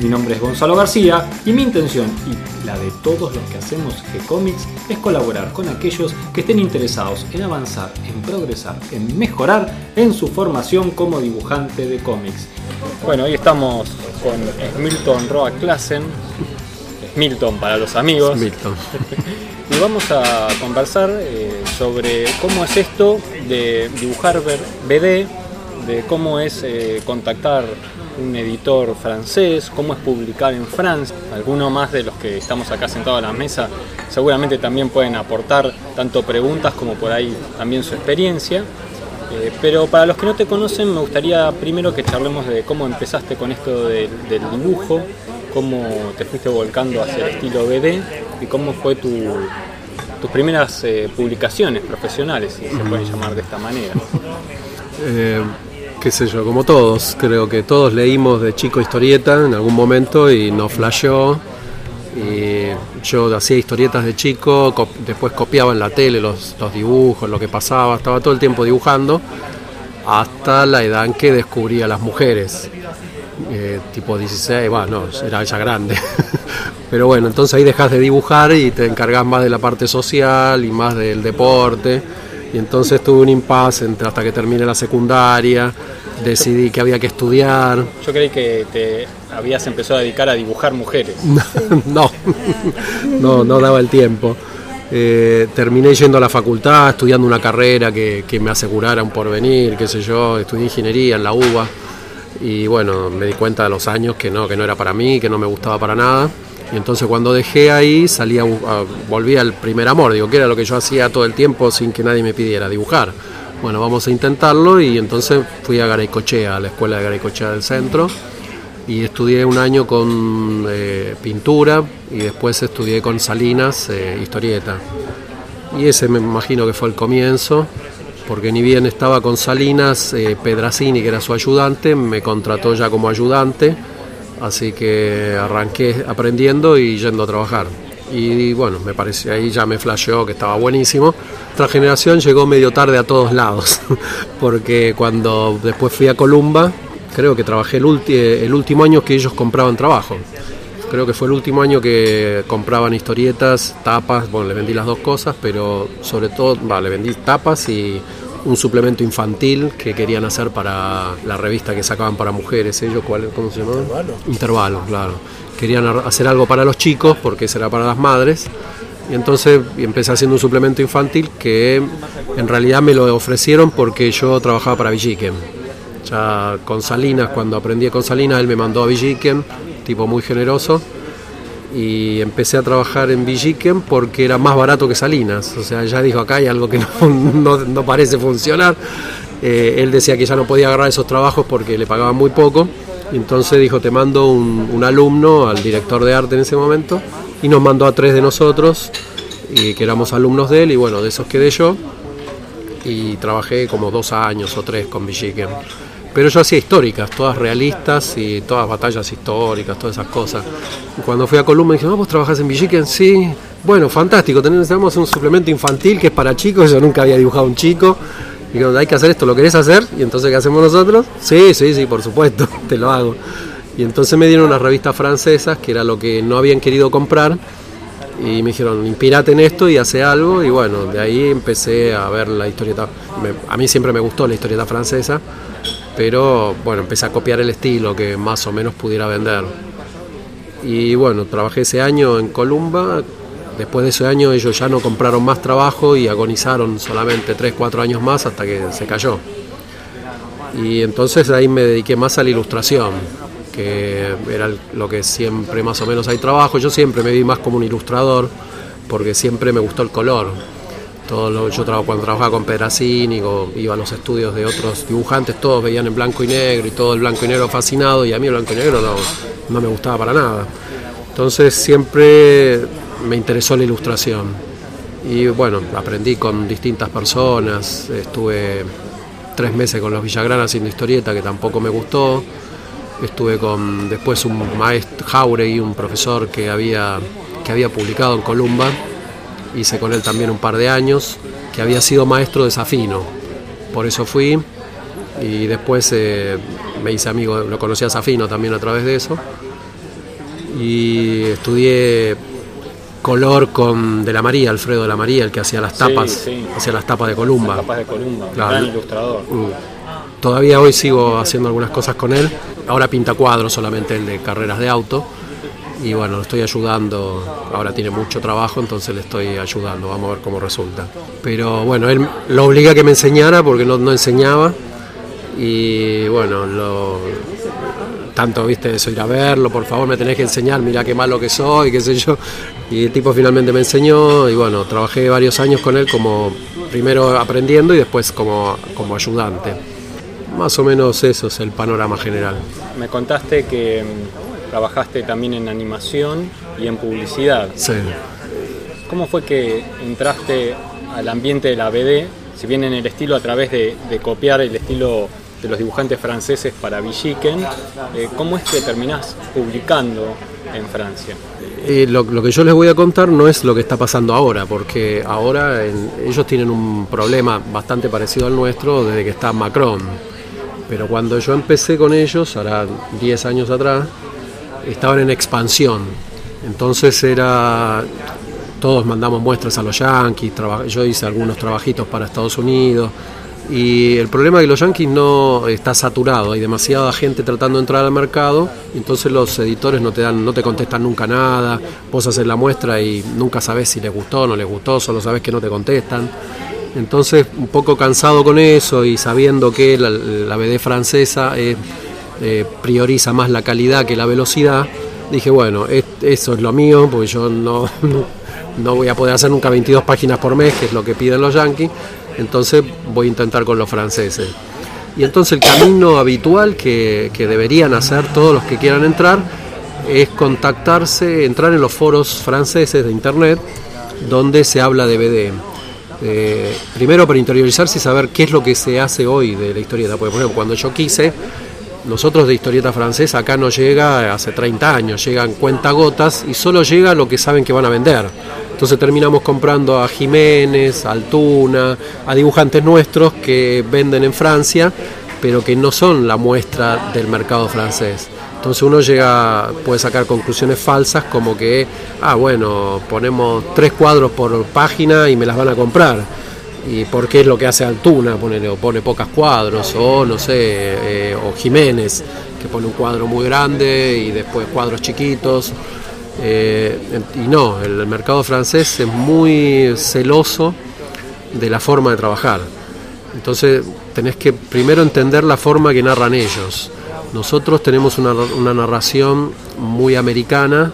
Mi nombre es Gonzalo García y mi intención y la de todos los que hacemos G-Comics es colaborar con aquellos que estén interesados en avanzar, en progresar, en mejorar en su formación como dibujante de cómics. Bueno, hoy estamos con Milton Roa Klassen, Milton para los amigos. Milton. Y vamos a conversar eh, sobre cómo es esto de dibujar BD, de cómo es eh, contactar un editor francés, cómo es publicar en Francia. Algunos más de los que estamos acá sentados a la mesa seguramente también pueden aportar tanto preguntas como por ahí también su experiencia. Eh, pero para los que no te conocen, me gustaría primero que charlemos de cómo empezaste con esto del, del dibujo, cómo te fuiste volcando hacia el estilo BD y cómo fue tu, tus primeras eh, publicaciones profesionales, si se pueden llamar de esta manera. Eh, qué sé yo, como todos, creo que todos leímos de chico historieta en algún momento y nos flasheó. Y yo hacía historietas de chico, co- después copiaba en la tele los, dibujos, lo que pasaba, estaba todo el tiempo dibujando, hasta la edad en que descubrí a las mujeres. Eh, tipo 16, bueno, no, era ya grande. Pero bueno, entonces ahí dejas de dibujar y te encargas más de la parte social y más del deporte. Y entonces tuve un impasse entre, hasta que terminé la secundaria, decidí que había que estudiar. Yo creí que te habías empezado a dedicar a dibujar mujeres. no, no, no daba el tiempo. Eh, terminé yendo a la facultad, estudiando una carrera que, que me asegurara un porvenir, qué sé yo, estudié ingeniería en la UBA y bueno, me di cuenta a los años que no, que no era para mí, que no me gustaba para nada. Y entonces cuando dejé ahí, salí a, a- volví al primer amor, digo, que era lo que yo hacía todo el tiempo sin que nadie me pidiera, dibujar. Bueno, vamos a intentarlo y entonces fui a Garaycochea, a la escuela de Garaycochea del centro y estudié un año con eh, pintura y después estudié con Salinas eh, historieta. Y ese me imagino que fue el comienzo, porque ni bien estaba con Salinas, eh, que era su ayudante, me contrató ya como ayudante, así que arranqué aprendiendo y yendo a trabajar. Y, bueno, me pareció ahí ya me flasheó que estaba buenísimo. Otra generación llegó medio tarde a todos lados, porque cuando después fui a Columba, creo que trabajé el, el último año que ellos compraban trabajo. Creo que fue el último año que compraban historietas, tapas, bueno, le vendí las dos cosas, pero sobre todo, va, le vendí tapas y un suplemento infantil que querían hacer para la revista que sacaban para mujeres, ellos, ¿cuál, ¿cómo se llamaba? Intervalo. Intervalo, claro. Querían hacer algo para los chicos, porque ese era para las madres, y entonces empecé haciendo un suplemento infantil que en realidad me lo ofrecieron porque yo trabajaba para Villiquen. Ya con Salinas, cuando aprendí con Salinas, él me mandó a Villiquen, tipo muy generoso, y empecé a trabajar en Villiquen porque era más barato que Salinas. O sea, ya dijo, acá hay algo que no, no- parece funcionar. Eh, él decía que ya no podía agarrar esos trabajos porque le pagaban muy poco. Entonces dijo, te mando un, un alumno al director de arte en ese momento, y nos mandó a tres de nosotros, y que éramos alumnos de él, y bueno, de esos quedé yo y trabajé como dos años o tres con Villiquen. Pero yo hacía históricas, todas realistas y todas batallas históricas, todas esas cosas. Cuando fui a Columba me dije, no, vos trabajás en Villiquen, sí. Bueno, fantástico, tenemos un suplemento infantil que es para chicos, yo nunca había dibujado un chico. Y digo, hay que hacer esto, ¿lo querés hacer? Y entonces, ¿qué hacemos nosotros? Sí, sí, sí, por supuesto, te lo hago. Y entonces me dieron unas revistas francesas, que era lo que no habían querido comprar, y me dijeron, inspirate en esto y hace algo. Y bueno, de ahí empecé a ver la historieta. me- a mí siempre me gustó la historieta francesa, pero bueno, empecé a copiar el estilo que más o menos pudiera vender. Y bueno, trabajé ese año en Columba. Después de ese año ellos ya no compraron más trabajo y agonizaron solamente 3, 4 años más hasta que se cayó. Y entonces ahí me dediqué más a la ilustración, que era lo que siempre más o menos hay trabajo. Yo siempre me vi más como un ilustrador, porque siempre me gustó el color. Todo yo traba- cuando trabajaba con Pedrazzini, o iba a los estudios de otros dibujantes, todos veían en blanco y negro y todo el blanco y negro fascinado, y a mí el blanco y negro no, no me gustaba para nada. Entonces siempre me interesó la ilustración. Y bueno, aprendí con distintas personas, estuve tres meses con los Villagrana haciendo historieta, que tampoco me gustó. Estuve con después un maestro Jauregui, un profesor que había, que había publicado en Columba. Hice con él también un par de años, que había sido maestro de Safino. Por eso fui y después eh, me hice amigo, lo conocí a Safino también a través de eso. Y estudié color con de la María, Alfredo de la María, el que hacía las tapas, hacía las tapas de Columba. Las tapas de Columba, gran ilustrador. Mm. Todavía hoy sigo haciendo algunas cosas con él. Ahora pinta cuadros solamente el de carreras de auto. Y bueno, lo estoy ayudando. Ahora tiene mucho trabajo, entonces le estoy ayudando. Vamos a ver cómo resulta. Pero bueno, él lo obliga a que me enseñara porque no, no enseñaba. Y bueno, lo, tanto, viste, eso, ir a verlo, por favor me tenés que enseñar, mira qué malo que soy, qué sé yo. Y el tipo finalmente me enseñó y bueno, trabajé varios años con él como primero aprendiendo y después como, como ayudante. Más o menos eso es el panorama general. Me contaste que trabajaste también en animación y en publicidad. Sí. ¿Cómo fue que entraste al ambiente de la BD? Si bien en el estilo a través de, de copiar el estilo de los dibujantes franceses para Villiquen, eh, ¿cómo es que terminás publicando en Francia? Eh, lo, que yo les voy a contar no es lo que está pasando ahora, porque ahora ellos tienen un problema bastante parecido al nuestro desde que está Macron. Pero cuando yo empecé con ellos, ahora 10 años atrás, estaban en expansión. Entonces era todos mandamos muestras a los yankees, yo hice algunos trabajitos para Estados Unidos, y el problema es que los yankees no está saturado, hay demasiada gente tratando de entrar al mercado, entonces los editores no te dan, no te contestan nunca nada, vos haces la muestra y nunca sabes si les gustó o no les gustó, solo sabes que no te contestan. Entonces, un poco cansado con eso y sabiendo que la, BD francesa eh, prioriza más la calidad que la velocidad, dije, bueno, eso es lo mío, porque yo no, no voy a poder hacer nunca 22 páginas por mes, que es lo que piden los yankees entonces voy a intentar con los franceses. Y entonces el camino habitual que, deberían hacer todos los que quieran entrar es contactarse, entrar en los foros franceses de internet donde se habla de BD. Eh, primero para interiorizarse y saber qué es lo que se hace hoy de la historieta. por ejemplo, cuando yo quise, nosotros de historieta francesa acá no llega hace 30 años, llegan cuentagotas y solo llega lo que saben que van a vender. Entonces terminamos comprando a Jiménez, a Altuna, a dibujantes nuestros que venden en Francia, pero que no son la muestra del mercado francés. Entonces uno llega, puede sacar conclusiones falsas como que, ah, bueno, ponemos tres cuadros por página y me las van a comprar. ¿Y por qué es lo que hace Altuna? Pone, o pone pocas cuadros, o no sé, eh, o Jiménez, que pone un cuadro muy grande y después cuadros chiquitos. Eh, y no, el mercado francés es muy celoso de la forma de trabajar. Entonces tenés que primero entender la forma que narran ellos. Nosotros tenemos una, narración muy americana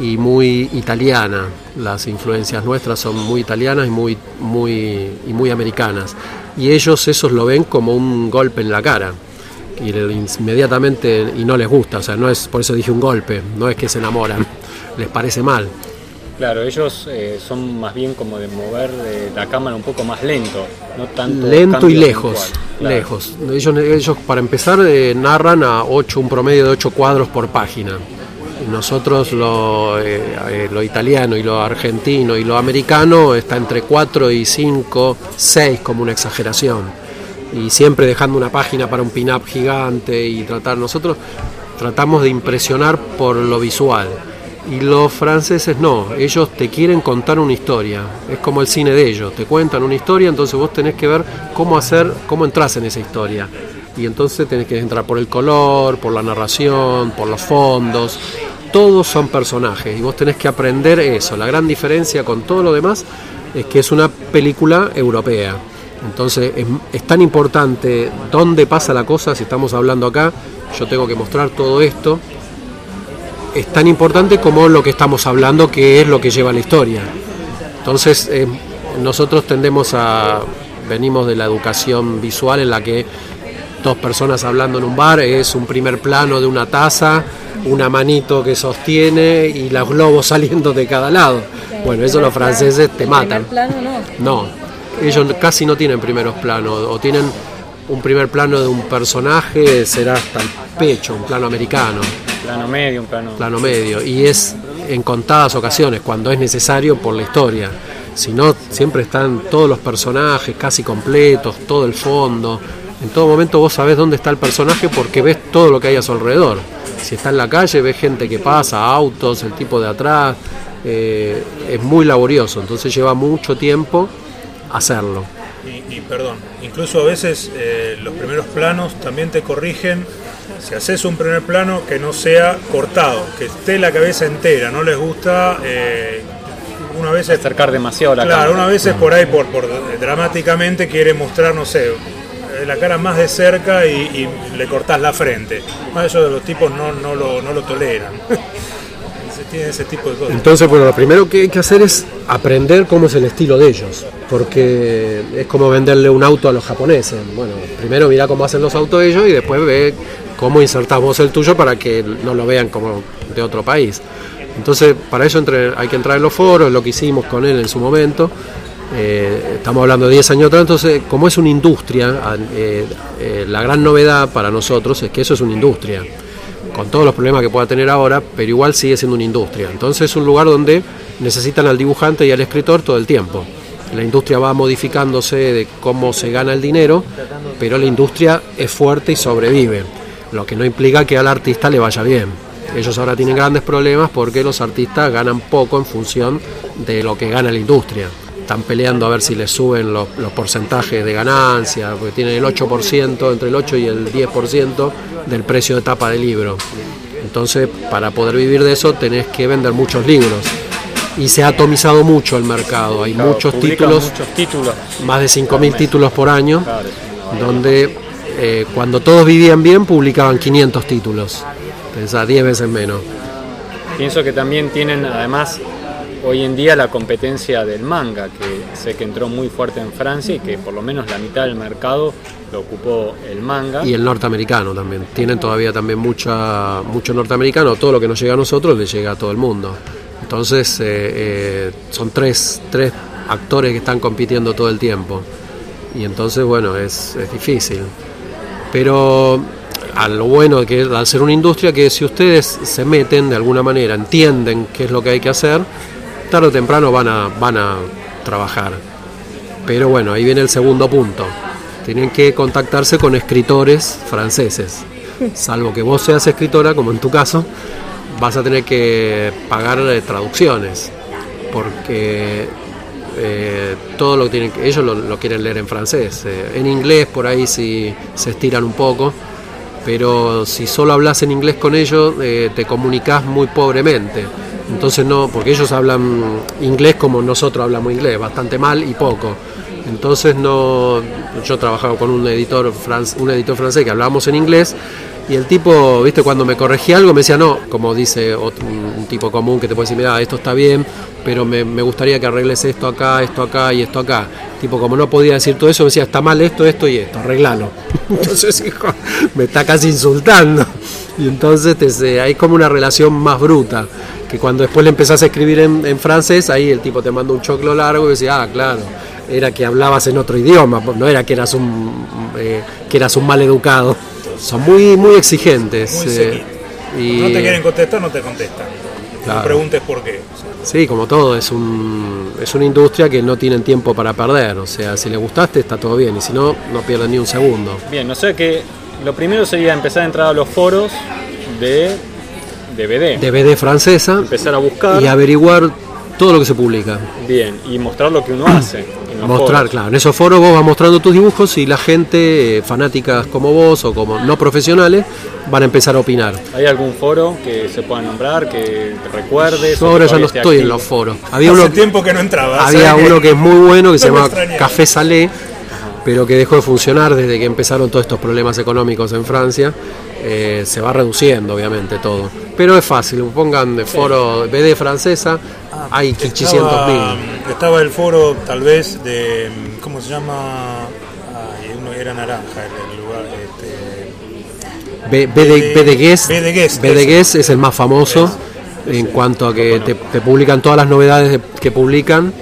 y muy italiana. Las influencias nuestras son muy italianas y muy, muy, y muy americanas. Y ellos esos lo ven como un golpe en la cara y inmediatamente y no les gusta, o sea, no es por eso dije un golpe, no es que se enamoran les parece mal. Claro, ellos eh, son más bien como de mover eh, la cámara un poco más lento, no tanto lento y lejos, lejos. Ellos, ellos para empezar eh, narran a 8, un promedio de 8 cuadros por página. Nosotros lo, lo italiano y lo argentino y lo americano está entre 4 y 5, 6 como una exageración. Y siempre dejando una página para un pin-up gigante y tratar, nosotros tratamos de impresionar por lo visual y los franceses no, ellos te quieren contar una historia, es como el cine de ellos, te cuentan una historia, entonces vos tenés que ver cómo hacer, cómo entras en esa historia. Y entonces tenés que entrar por el color, por la narración, por los fondos, todos son personajes y vos tenés que aprender eso. La gran diferencia con todo lo demás es que es una película europea. Entonces es, tan importante dónde pasa la cosa, si estamos hablando acá, yo tengo que mostrar todo esto es tan importante como lo que estamos hablando, que es lo que lleva la historia. Entonces, eh, nosotros tendemos a, venimos de la educación visual en la que dos personas hablando en un bar es un primer plano de una taza, una manito que sostiene y los globos saliendo de cada lado. Bueno, eso los franceses te matan. Plano no. No, ellos casi no tienen primeros planos, o tienen un primer plano de un personaje, será hasta el pecho, un plano americano, Plano medio, un plano. plano medio, y es en contadas ocasiones, cuando es necesario por la historia. Si no, siempre están todos los personajes casi completos, todo el fondo. En todo momento vos sabés dónde está el personaje porque ves todo lo que hay a su alrededor. Si está en la calle, ves gente que pasa, autos, el tipo de atrás. eh, es muy laborioso, entonces lleva mucho tiempo hacerlo. Y, y perdón, incluso a veces eh, los primeros planos también te corrigen. Si haces un primer plano que no sea cortado, que esté la cabeza entera, no les gusta. Eh, una vez Acercar demasiado la Claro, cámara. una vez es por ahí, por, por dramáticamente quiere mostrar, no sé, la cara más de cerca y, y le cortás la frente. Más eso de los tipos no, no, lo, no lo toleran. Tiene ese tipo de cosas. Entonces, bueno, lo primero que hay que hacer es aprender cómo es el estilo de ellos, porque es como venderle un auto a los japoneses. Bueno, primero mira cómo hacen los autos ellos y después ve cómo insertás vos el tuyo para que no lo vean como de otro país. Entonces, para eso entre- hay que entrar en los foros, lo que hicimos con él en su momento. Eh, estamos hablando de 10 años atrás, entonces, como es una industria, eh, eh, la gran novedad para nosotros es que eso es una industria con todos los problemas que pueda tener ahora, pero igual sigue siendo una industria. Entonces es un lugar donde necesitan al dibujante y al escritor todo el tiempo. La industria va modificándose de cómo se gana el dinero, pero la industria es fuerte y sobrevive, lo que no implica que al artista le vaya bien. Ellos ahora tienen grandes problemas porque los artistas ganan poco en función de lo que gana la industria. Están peleando a ver si les suben los, los porcentajes de ganancia, porque tienen el 8%, entre el 8 y el 10% del precio de tapa del libro. Entonces, para poder vivir de eso, tenés que vender muchos libros. Y se ha atomizado mucho el mercado. Hay Claro, muchos títulos, Muchos títulos. más de 5.000 títulos por año, Claro. donde eh, cuando todos vivían bien publicaban 500 títulos. Pensá, 10 veces menos. Pienso que también tienen además hoy en día la competencia del manga, que sé que entró muy fuerte en Francia y que por lo menos la mitad del mercado lo ocupó el manga. Y el norteamericano también. Tienen todavía también mucha, mucho norteamericano. Todo lo que nos llega a nosotros le llega a todo el mundo. Entonces eh, eh, son tres, tres actores que están compitiendo todo el tiempo. Y entonces, bueno, es, es difícil. Pero a lo bueno que al ser una industria que si ustedes se meten de alguna manera, entienden qué es lo que hay que hacer, tarde o temprano van a, van a trabajar. Pero bueno, ahí viene el segundo punto. Tienen que contactarse con escritores franceses. Salvo que vos seas escritora, como en tu caso, vas a tener que pagar eh, traducciones. Porque eh, todo lo que tienen ellos lo, quieren leer en francés. Eh, en inglés por ahí sí se estiran un poco. Pero si solo hablas en inglés con ellos, te comunicas muy pobremente. Entonces no, porque ellos hablan inglés como nosotros hablamos inglés, bastante mal y poco. Entonces no, yo trabajaba con un editor, fran- un editor francés que hablábamos en inglés y el tipo, viste, cuando me corregía algo me decía no, como dice otro- un tipo común que te puede decir, mira, esto está bien, pero me, me gustaría que arregles esto acá, esto acá y esto acá. Tipo, como no podía decir todo eso, me decía, está mal esto, esto y esto, arreglalo. Entonces, hijo, me está casi insultando. Y entonces te, hay como una relación más bruta, que cuando después le empezás a escribir en, en francés, ahí el tipo te manda un choclo largo y decía, ah, claro, era que hablabas en otro idioma, no era que eras un, eh, que eras un mal educado. Son muy, muy exigentes. Muy eh, y, No te quieren contestar, no te contestan. Claro. No preguntes por qué. Sí, como todo, es, un, es una industria que no tienen tiempo para perder. O sea, si le gustaste está todo bien y si no, no pierden ni un segundo. Bien, o sea que lo primero sería empezar a entrar a los foros de DVD. DVD francesa Empezar a buscar. y averiguar todo lo que se publica. Bien, y mostrar lo que uno hace. en los Mostrar, foros. claro. En esos foros vos vas mostrando tus dibujos y la gente, eh, fanáticas como vos o como no profesionales, van a empezar a opinar. ¿Hay algún foro que se pueda nombrar, que te recuerdes? Yo ahora ya no estoy en los foros. Había Hace uno, tiempo que no entraba. había ¿sabes uno que es muy bueno que se No llama. Café Salé, pero que dejó de funcionar desde que empezaron todos estos problemas económicos en Francia. Eh, se va reduciendo, obviamente, todo. Pero es fácil, pongan de foro BD francesa, hay 800 Estaba, mil. estaba el foro, tal vez, de. ¿Cómo se llama? Ay, uno era naranja el, el lugar. Este, B- BD Guest, BD Guest, BD ese. Guest es el más famoso. en cuanto a que te, te publican todas las novedades de- que publican.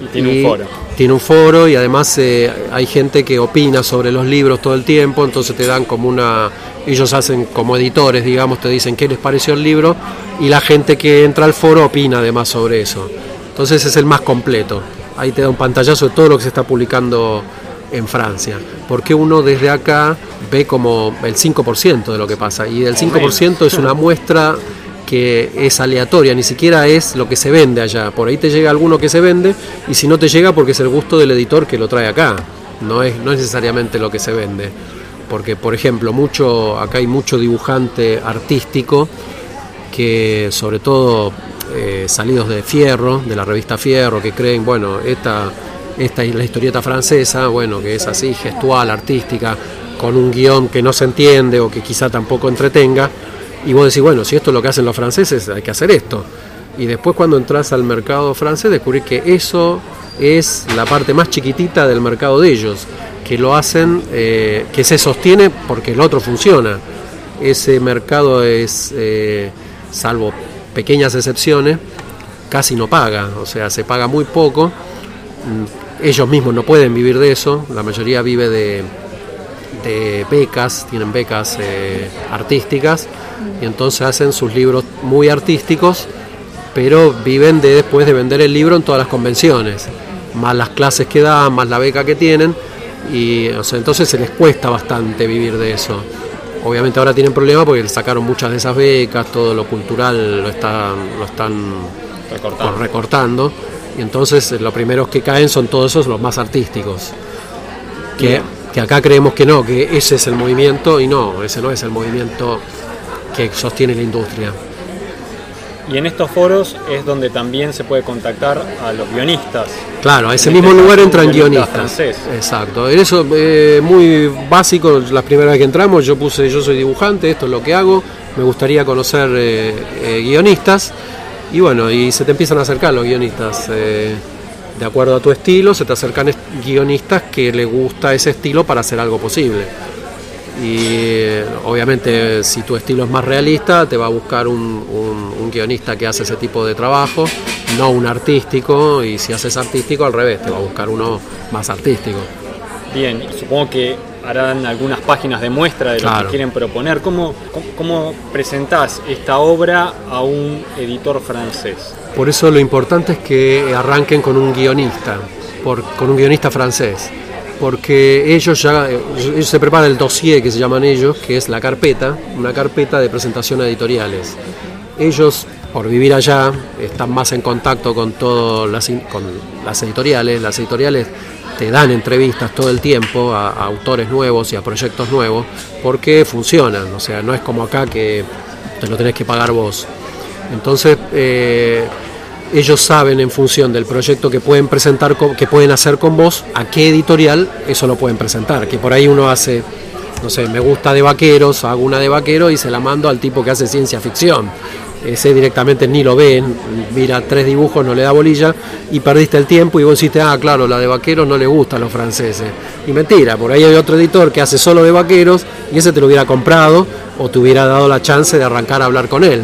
Y tiene un foro. Tiene un foro y además eh, hay gente que opina sobre los libros todo el tiempo, entonces te dan como una... Ellos hacen como editores, digamos, te dicen qué les pareció el libro y la gente que entra al foro opina además sobre eso. Entonces es el más completo. Ahí te da un pantallazo de todo lo que se está publicando en Francia. Porque uno desde acá ve como el 5% de lo que pasa y el 5% es una muestra que es aleatoria, ni siquiera es lo que se vende allá. Por ahí te llega alguno que se vende y si no te llega porque es el gusto del editor que lo trae acá. No es, no es necesariamente lo que se vende. Porque, por ejemplo, mucho, acá hay mucho dibujante artístico que sobre todo eh, salidos de Fierro, de la revista Fierro, que creen, bueno, esta, esta es la historieta francesa, bueno, que es así, gestual, artística, con un guion que no se entiende o que quizá tampoco entretenga, y vos decís, bueno, si esto es lo que hacen los franceses, hay que hacer esto. Y después cuando entras al mercado francés descubrís que eso es la parte más chiquitita del mercado de ellos, que lo hacen, eh, que se sostiene porque el otro funciona. Ese mercado es, eh, salvo pequeñas excepciones, casi no paga, o sea, se paga muy poco. Mm, Ellos mismos no pueden vivir de eso, la mayoría vive de, de becas, tienen becas eh, artísticas y entonces hacen sus libros muy artísticos, pero viven de después de vender el libro en todas las convenciones, más las clases que dan, más la beca que tienen y o sea, entonces se les cuesta bastante vivir de eso. Obviamente ahora tienen problemas porque sacaron muchas de esas becas, todo lo cultural lo están, lo están Recortado. por- recortando y entonces los primeros que caen son todos esos los más artísticos que. Que acá creemos que no, que ese es el movimiento y no, ese no es el movimiento que sostiene la industria. Y en estos foros es donde también se puede contactar a los guionistas. Claro, a ese En este mismo lugar entran guionistas. francés. Exacto. En Eso eh, muy básico, la primera vez que entramos yo puse yo soy dibujante, esto es lo que hago, me gustaría conocer eh, eh, guionistas y bueno, y se te empiezan a acercar los guionistas. De acuerdo a tu estilo, se te acercan guionistas que le gusta ese estilo para hacer algo posible. Y eh, obviamente si tu estilo es más realista, te va a buscar un, un- un guionista que hace ese tipo de trabajo, no un artístico, y si haces artístico al revés, te va a buscar uno más artístico. Bien, supongo que harán algunas páginas de muestra de lo Claro. que quieren proponer. ¿Cómo, cómo, cómo presentás esta obra a un editor francés? Por eso lo importante es que arranquen con un guionista, con un guionista francés, porque ellos ya ellos se preparan el dossier que se llaman ellos, que es la carpeta, una carpeta de presentación a editoriales. Ellos, por vivir allá, están más en contacto con todas las editoriales. Las editoriales te dan entrevistas todo el tiempo a, a autores nuevos y a proyectos nuevos, porque funcionan. O sea, no es como acá que te lo tenés que pagar vos. Entonces, eh, ellos saben en función del proyecto que pueden presentar, que pueden hacer con vos, a qué editorial eso lo pueden presentar. Que por ahí uno hace, no sé, me gusta de vaqueros, hago una de vaqueros y se la mando al tipo que hace ciencia ficción. Ese directamente ni lo ven, mira tres dibujos, no le da bolilla y perdiste el tiempo y vos deciste, ah, claro, la de vaqueros no le gusta a los franceses. Y mentira, por ahí hay otro editor que hace solo de vaqueros y ese te lo hubiera comprado o te hubiera dado la chance de arrancar a hablar con él.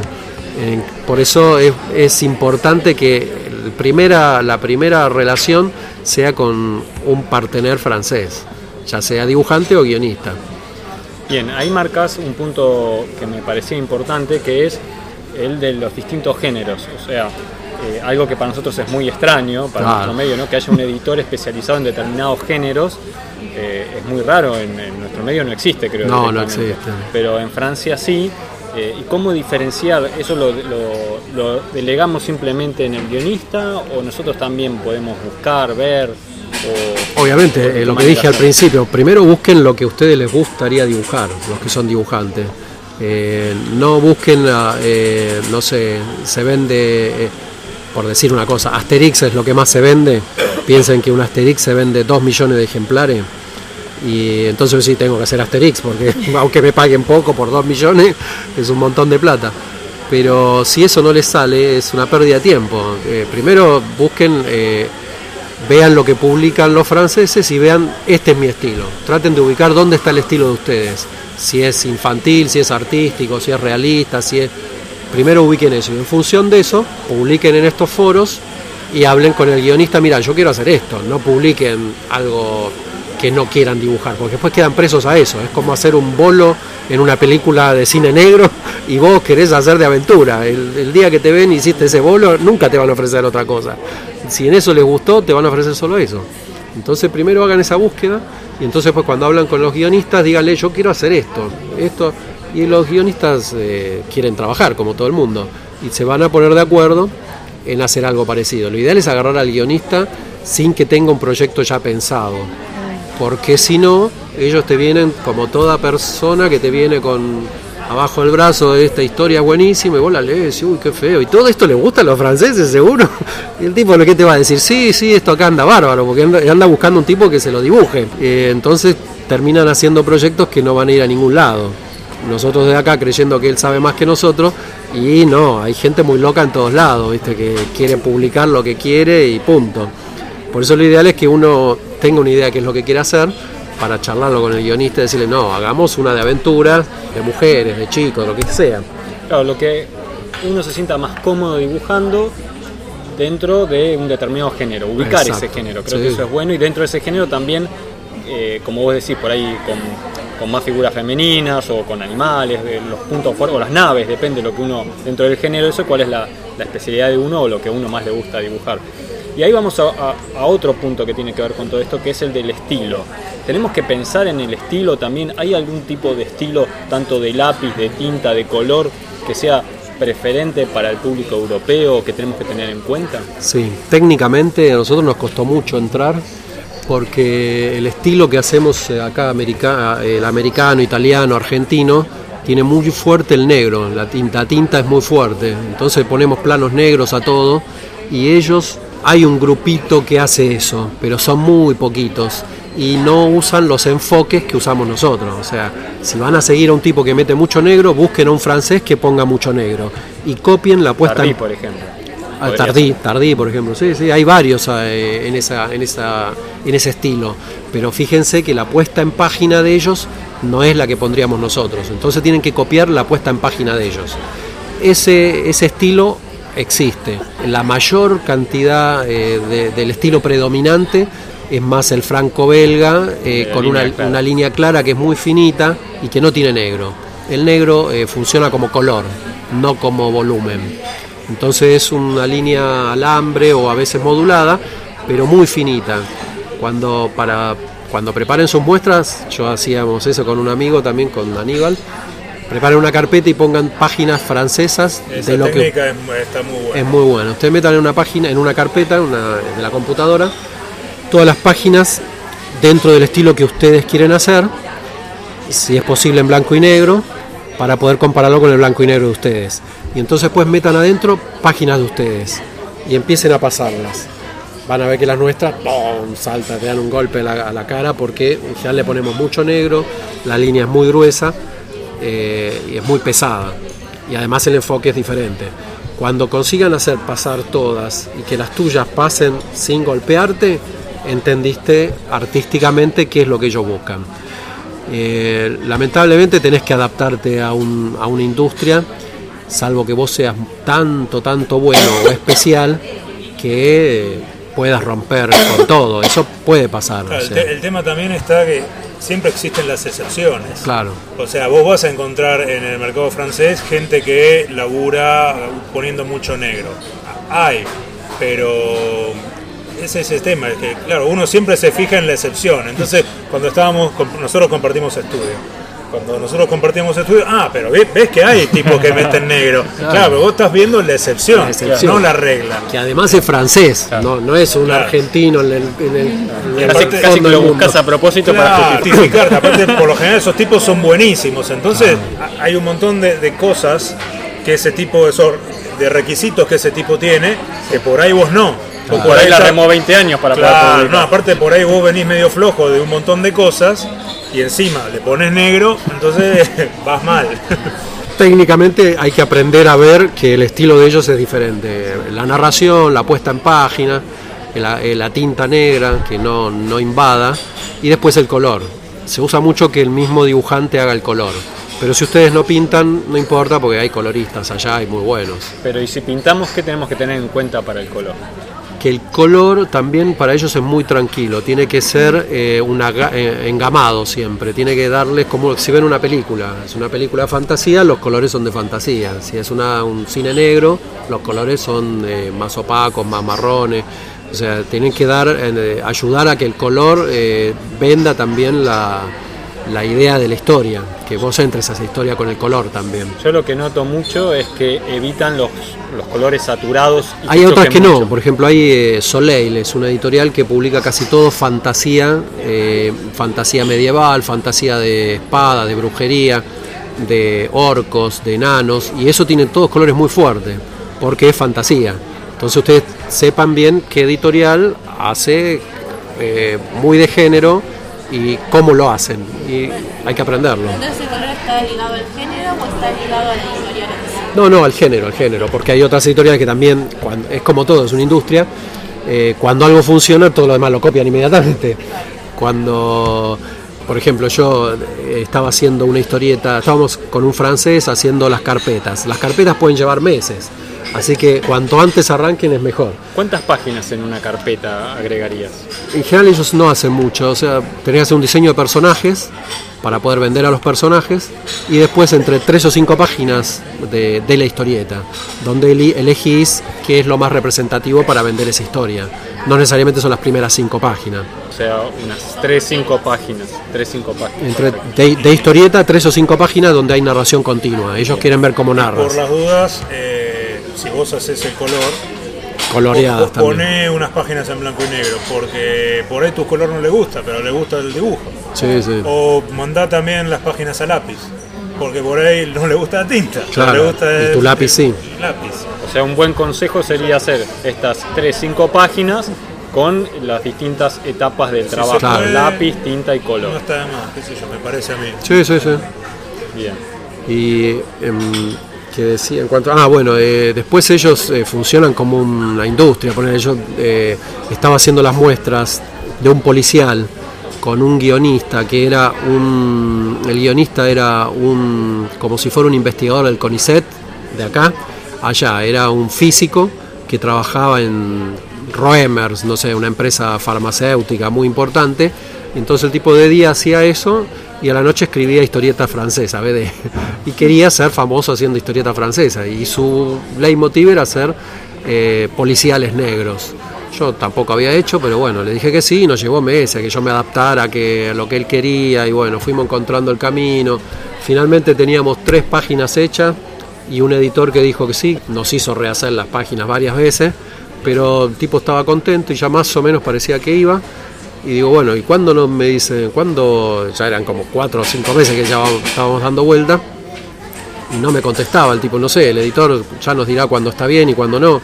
Eh, Por eso es, es importante que el primera, la primera relación sea con un partener francés, ya sea dibujante o guionista. Bien, ahí marcas un punto que me parecía importante, que es el de los distintos géneros. O sea, eh, algo que para nosotros es muy extraño, para Claro. nuestro medio, ¿no? que haya un editor especializado en determinados géneros. eh, es muy raro, en, en nuestro medio no existe, creo. No, no existe. Pero en Francia sí. Eh, ¿Y cómo diferenciar? ¿Eso lo, lo- lo delegamos simplemente en el guionista o nosotros también podemos buscar, ver? O, Obviamente, eh, lo que dije al principio, primero busquen lo que a ustedes les gustaría dibujar, los que son dibujantes. Eh, no busquen, no sé, se vende, por decir una cosa, Asterix es lo que más se vende. Piensen que un Asterix se vende 2 millones de ejemplares. Y entonces sí tengo que hacer Asterix, porque aunque me paguen poco por 2 millones, es un montón de plata. Pero si eso no les sale, es una pérdida de tiempo. Eh, primero busquen, eh, vean lo que publican los franceses y vean, este es mi estilo. Traten de ubicar dónde está el estilo de ustedes. Si es infantil, si es artístico, si es realista, si es... primero ubiquen eso y en función de eso publiquen en estos foros y hablen con el guionista, mira, yo quiero hacer esto, no publiquen algo que no quieran dibujar, porque después quedan presos a eso, es como hacer un bolo en una película de cine negro y vos querés hacer de aventura, el, día que te ven y hiciste ese bolo, nunca te van a ofrecer otra cosa, si en eso les gustó, te van a ofrecer solo eso. Entonces primero hagan esa búsqueda y entonces pues cuando hablan con los guionistas díganle yo quiero hacer esto, esto y los guionistas eh, quieren trabajar como todo el mundo y se van a poner de acuerdo en hacer algo parecido. Lo ideal es agarrar al guionista sin que tenga un proyecto ya pensado, porque si no, ellos te vienen como toda persona que te viene con abajo del brazo esta historia buenísima y vos la lees uy, qué feo. Y todo esto le gusta a los franceses, seguro. Y el tipo lo que te va a decir, sí, sí, esto acá anda bárbaro, porque anda, buscando un tipo que se lo dibuje. Eh, entonces terminan haciendo proyectos que no van a ir a ningún lado. Nosotros de acá creyendo que él sabe más que nosotros y no, hay gente muy loca en todos lados, ¿viste? que quiere publicar lo que quiere y punto. Por eso lo ideal es que uno tenga una idea de qué es lo que quiere hacer para charlarlo con el guionista y decirle, no, hagamos una de aventuras, de mujeres, de chicos, lo que sea. Claro, lo que uno se sienta más cómodo dibujando dentro de un determinado género, ubicar ese género, creo que eso es bueno y dentro de ese género también, eh, como vos decís, por ahí con, más figuras femeninas o con animales, de los puntos fuertes, o las naves, depende de lo que uno, dentro del género, eso cuál es la, la especialidad de uno o lo que a uno más le gusta dibujar. Y ahí vamos a, otro punto que tiene que ver con todo esto, que es el del estilo. Tenemos que pensar en el estilo también. ¿Hay algún tipo de estilo, tanto de lápiz, de tinta, de color, que sea preferente para el público europeo que tenemos que tener en cuenta? Sí, técnicamente a nosotros nos costó mucho entrar porque el estilo que hacemos acá, el americano, italiano, argentino, tiene muy fuerte el negro, la tinta, la tinta es muy fuerte, entonces ponemos planos negros a todo y ellos hay un grupito que hace eso, pero son muy poquitos y no usan los enfoques que usamos nosotros. O sea, si van a seguir a un tipo que mete mucho negro, busquen a un francés que ponga mucho negro y copien la puesta Tardí, por ejemplo. Ah, Tardí, Tardí, por ejemplo. Sí, sí, hay varios eh, en, esa, en, esa, en ese estilo. Pero fíjense que la puesta en página de ellos no es la que pondríamos nosotros. Entonces tienen que copiar la puesta en página de ellos. Ese, ese estilo existe. La mayor cantidad eh, del estilo predominante es más el franco-belga, eh, con una, línea clara que es muy finita y que no tiene negro. El negro eh, funciona como color, no como volumen. Entonces es una línea alambre o a veces modulada, pero muy finita. Cuando, para, cuando preparen sus muestras, yo hacíamos eso con un amigo también, con Aníbal, preparen una carpeta y pongan páginas francesas de lo que es, está muy buena. Es muy bueno. Ustedes metan en una página, en una carpeta de la computadora, todas las páginas dentro del estilo que ustedes quieren hacer, si es posible en blanco y negro, para poder compararlo con el blanco y negro de ustedes. Y entonces pues metan adentro páginas de ustedes y empiecen a pasarlas. Van a ver que las nuestras ¡pum! saltan, te dan un golpe a la, cara porque ya le ponemos mucho negro, la línea es muy gruesa eh, y es muy pesada. Y además el enfoque es diferente. Cuando consigan hacer pasar todas y que las tuyas pasen sin golpearte, entendiste artísticamente qué es lo que ellos buscan. Eh, lamentablemente tenés que adaptarte a, un, a una industria, salvo que vos seas tanto, tanto bueno o especial, que puedas romper con todo. Eso puede pasar. el, tema también está que siempre existen las excepciones. Claro. O sea, vos vas a encontrar en el mercado francés gente que labura poniendo mucho negro. Hay, pero ese es el tema, que claro, uno siempre se fija en la excepción. Entonces, cuando estábamos, nosotros compartimos estudio cuando nosotros compartimos estudio, ah, pero ves, que hay tipos que meten negro. Claro, pero vos estás viendo la excepción, no la regla. Que además es francés, no, no es un argentino en el, en casi, que lo buscas a propósito para justificar. aparte, por lo general esos tipos son buenísimos. Entonces, hay un montón de, cosas que ese tipo, de, de requisitos que ese tipo tiene, que por ahí vos no. Por ahí la remó 20 años para claro, no, aparte por ahí vos venís medio flojo de un montón de cosas y encima le pones negro, entonces vas mal. Técnicamente hay que aprender a ver que el estilo de ellos es diferente. La narración, la puesta en página, la, tinta negra, que no, no invada, y después el color. Se usa mucho que el mismo dibujante haga el color, Pero si ustedes no pintan, no importa porque hay coloristas allá y muy buenos. Pero ¿y si pintamos qué tenemos que tener en cuenta para el color? Que el color también para ellos es muy tranquilo, tiene que ser eh, eh, engamado siempre, tiene que darles como si ven una película, es una película de fantasía, los colores son de fantasía, si es una, un cine negro, los colores son eh, más opacos, más marrones, o sea, tienen que dar, ayudar a que el color venda también la, la idea de la historia, que vos entres a esa historia con el color también. Yo lo que noto mucho es que evitan los, los colores saturados. hay otras que no, por ejemplo hay eh, Soleil, es una editorial que publica casi todo fantasía, eh, fantasía medieval, fantasía de espada, de brujería, de orcos, de enanos, y eso tiene todos colores muy fuertes, porque es fantasía. Entonces ustedes sepan bien qué editorial hace eh, muy de género y cómo lo hacen. Y hay que aprenderlo. ¿Entonces ese color está ligado al género o está ligado a la editorial? No, no, al género, al género, porque hay otras editoriales que también, cuando, es como todo, es una industria, eh, cuando algo funciona, todo lo demás lo copian inmediatamente. Cuando, por ejemplo, yo eh, estaba haciendo una historieta, estábamos con un francés haciendo las carpetas. Las carpetas pueden llevar meses Así que cuanto antes arranquen es mejor. ¿Cuántas páginas en una carpeta agregarías? En general ellos no hacen mucho, o sea, tenés que hacer un diseño de personajes para poder vender a los personajes y después entre tres o cinco páginas de, la historieta, donde elegís qué es lo más representativo para vender esa historia. No necesariamente son las primeras cinco páginas. O sea, unas tres, cinco páginas. Tres, cinco páginas. Entre, de, historieta, tres o cinco páginas donde hay narración continua. Ellos quieren ver cómo narras. Por las dudas, eh si vos haces el color, coloreadas Pone unas páginas en blanco y negro, porque por ahí tu color no le gusta, pero le gusta el dibujo. Sí, sí. O mandá también las páginas a lápiz, porque por ahí no le gusta la tinta. Claro, le gusta y tu lápiz sí. lápiz. O sea, un buen consejo sería hacer estas 3-5 páginas con las distintas etapas del trabajo, lápiz, tinta y color. No está de más, qué sé yo, me parece a mí. Sí, sí, sí. Bien. Y em, que decía en cuanto ah bueno eh, después ellos eh, funcionan como una industria poner yo eh, estaba haciendo las muestras de un policial con un guionista que era un el guionista era un como si fuera un investigador del CONICET de acá allá era un físico que trabajaba en Roemers no sé una empresa farmacéutica muy importante entonces el tipo de día hacía eso y a la noche escribía historieta francesa, BD. Y quería ser famoso haciendo historieta francesa. Y su leitmotiv era ser eh, policiales negros. Yo tampoco había hecho, pero bueno, le dije que sí nos llevó meses que yo me adaptara que, a lo que él quería y bueno, fuimos encontrando el camino. Finalmente teníamos tres páginas hechas y un editor que dijo que sí, nos hizo rehacer las páginas varias veces, pero el tipo estaba contento y ya más o menos parecía que iba. Y digo, bueno, ¿y cuándo nos me dicen? ¿Cuándo? Ya eran como cuatro o cinco meses que ya estábamos dando vuelta. Y no me contestaba el tipo, no sé, el editor ya nos dirá cuándo está bien y cuándo no.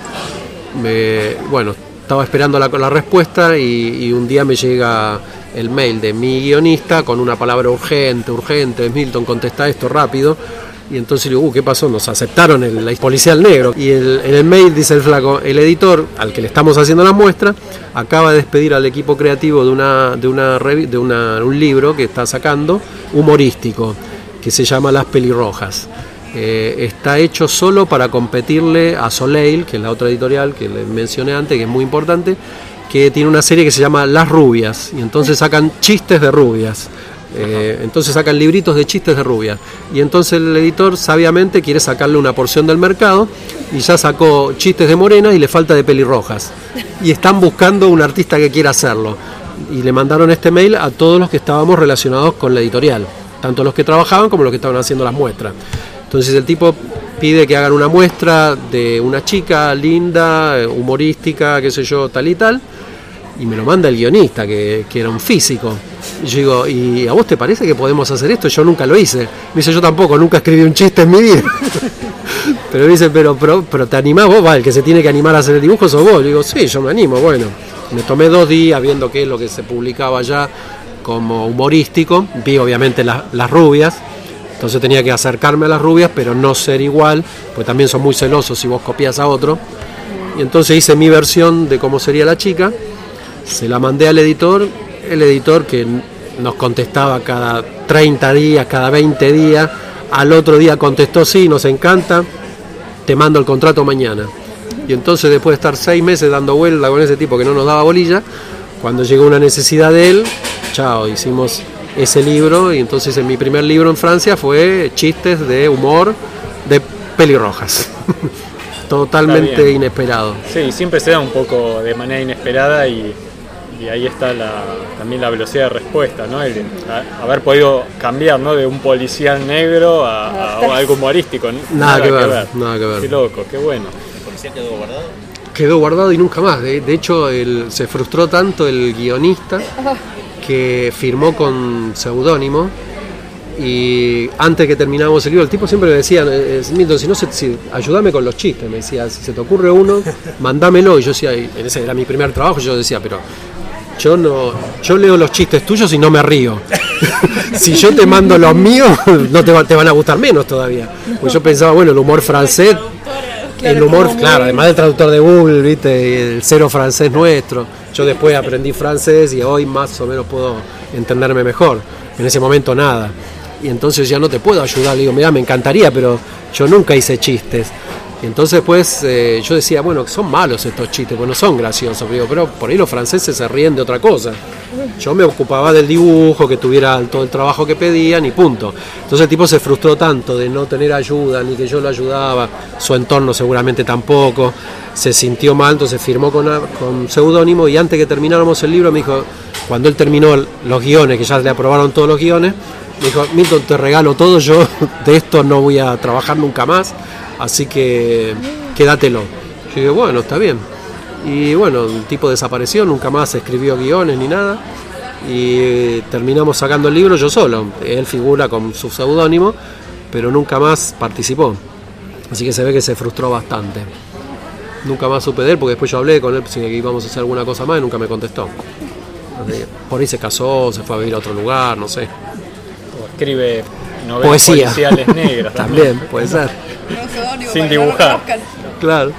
Me, bueno, estaba esperando la, la respuesta y, y, un día me llega el mail de mi guionista con una palabra urgente, urgente, Milton, contesta esto rápido. Y entonces le digo, uh, ¿qué pasó? Nos aceptaron el, policial negro. Y el, en el mail dice el flaco, el editor al que le estamos haciendo la muestra, acaba de despedir al equipo creativo de, una, de, una, de una, un libro que está sacando, humorístico, que se llama Las Pelirrojas. Eh, está hecho solo para competirle a Soleil, que es la otra editorial que le mencioné antes, que es muy importante, que tiene una serie que se llama Las Rubias, y entonces sacan chistes de rubias. Eh, entonces sacan libritos de chistes de rubia. Y entonces el editor sabiamente quiere sacarle una porción del mercado y ya sacó chistes de morena y le falta de pelirrojas. Y están buscando un artista que quiera hacerlo. Y le mandaron este mail a todos los que estábamos relacionados con la editorial, tanto los que trabajaban como los que estaban haciendo las muestras. Entonces el tipo pide que hagan una muestra de una chica linda, humorística, qué sé yo, tal y tal y me lo manda el guionista, que, era un físico. Y yo digo, ¿y a vos te parece que podemos hacer esto? Yo nunca lo hice. Me dice, yo tampoco, nunca escribí un chiste en mi vida. pero dice, pero, pero, te animás vos, va, el que se tiene que animar a hacer el dibujo sos vos. Yo digo, sí, yo me animo, bueno. Me tomé dos días viendo qué es lo que se publicaba ya como humorístico. Vi obviamente las rubias. Entonces tenía que acercarme a las rubias, pero no ser igual, pues también son muy celosos si vos copias a otro. Y entonces hice mi versión de cómo sería la chica se la mandé al editor, el editor que nos contestaba cada 30 días, cada 20 días, Al otro día contestó, sí, nos encanta, te mando el contrato mañana. Y entonces después de estar seis meses dando vuelta con ese tipo que no nos daba bolilla, cuando llegó una necesidad de él, chao, hicimos ese libro y entonces en mi primer libro en Francia fue chistes de humor de pelirrojas. Totalmente inesperado. Sí, siempre se da un poco de manera inesperada y, y ahí está la, también la velocidad de respuesta, ¿no? El, a- haber podido cambiar, ¿no? De un policial negro a, a algo humorístico. Nada que ver, nada que ver. Qué loco, qué bueno. quedó guardado y nunca más. De, de hecho, se frustró tanto el guionista que firmó con seudónimo y antes que termináramos el libro, el tipo siempre me decía, eh, eh, Milton, si no, se- si, ayúdame con los chistes, me decía, si se te ocurre uno, mandámelo. Y yo decía, y en ese era mi primer trabajo, yo decía, pero yo no, yo leo los chistes tuyos y no me río. si yo te mando los míos, no te, va- te van a gustar menos todavía. Pues yo pensaba, bueno, el humor francés el humor, claro, además del traductor de Google, ¿viste? El cero francés nuestro. Yo después aprendí francés y hoy más o menos puedo entenderme mejor. En ese momento nada. Y entonces ya no te puedo ayudar. Le digo, mira, me encantaría, pero yo nunca hice chistes. Entonces pues eh, yo decía, bueno, son malos estos chistes, pues no son graciosos. Pero por ahí los franceses se ríen de otra cosa. Yo me ocupaba del dibujo, que tuviera todo el trabajo que pedían y punto. Entonces el tipo se frustró tanto de no tener ayuda, ni que yo lo ayudaba, su entorno seguramente tampoco, se sintió mal, entonces firmó con, con seudónimo y antes que termináramos el libro me dijo, cuando él terminó los guiones, que ya le aprobaron todos los guiones, me dijo, Milton, te regalo todo, yo de esto no voy a trabajar nunca más, así que quédatelo. Yo dije, bueno, está bien. Y bueno, el tipo desapareció, nunca más escribió guiones ni nada. Y terminamos sacando el libro yo solo. Él figura con su seudónimo, pero nunca más participó. Así que se ve que se frustró bastante. Nunca más supe de él, porque después yo hablé con él si íbamos a hacer alguna cosa más y nunca me contestó. Por ahí se casó, se fue a vivir a otro lugar, no sé. Escribe novelas Poesía. policiales negras. También, puede ser. Sin dibujar. Claro.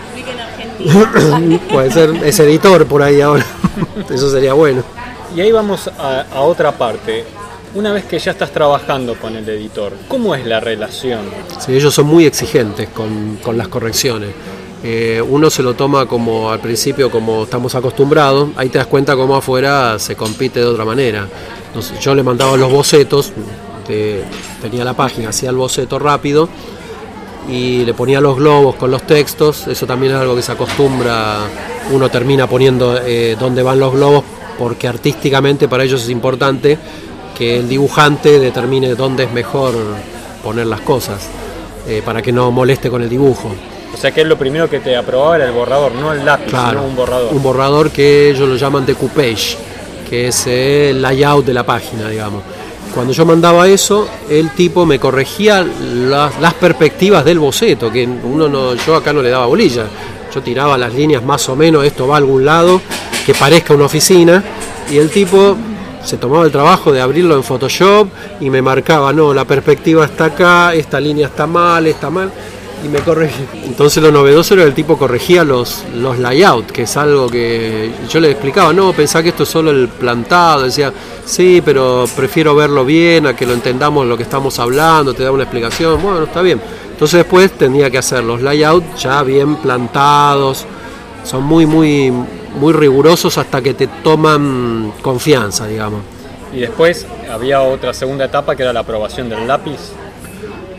Puede ser, es editor por ahí ahora. Eso sería bueno. Y ahí vamos a, a otra parte. Una vez que ya estás trabajando con el editor, ¿cómo es la relación? Sí, ellos son muy exigentes con, con las correcciones. Eh, uno se lo toma como al principio como estamos acostumbrados, ahí te das cuenta cómo afuera se compite de otra manera. Entonces, yo le mandaba los bocetos, te- tenía la página, hacía el boceto rápido y le ponía los globos con los textos, eso también es algo que se acostumbra, uno termina poniendo eh, dónde van los globos porque artísticamente para ellos es importante que el dibujante determine dónde es mejor poner las cosas, eh, para que no moleste con el dibujo. O sea que lo primero que te aprobaba era el borrador, no el lápiz, Claro, sino un borrador. Un borrador que ellos lo llaman decoupage, que es el layout de la página, digamos. Cuando yo mandaba eso, el tipo me corregía las, las perspectivas del boceto, que uno no, yo acá no le daba bolilla. Yo tiraba las líneas más o menos, esto va a algún lado, que parezca una oficina, y el tipo se tomaba el trabajo de abrirlo en Photoshop y me marcaba, no, la perspectiva está acá, esta línea está mal, está mal, y me corregía. Entonces lo novedoso era el tipo corregía los, los layouts, que es algo que yo le explicaba, no, pensá que esto es solo el plantado, decía, sí, pero prefiero verlo bien, a que lo entendamos lo que estamos hablando, te da una explicación, bueno, está bien. Entonces después tenía que hacer los layouts ya bien plantados, son muy, muy, muy rigurosos hasta que te toman confianza, digamos. Y después había otra segunda etapa que era la aprobación del lápiz.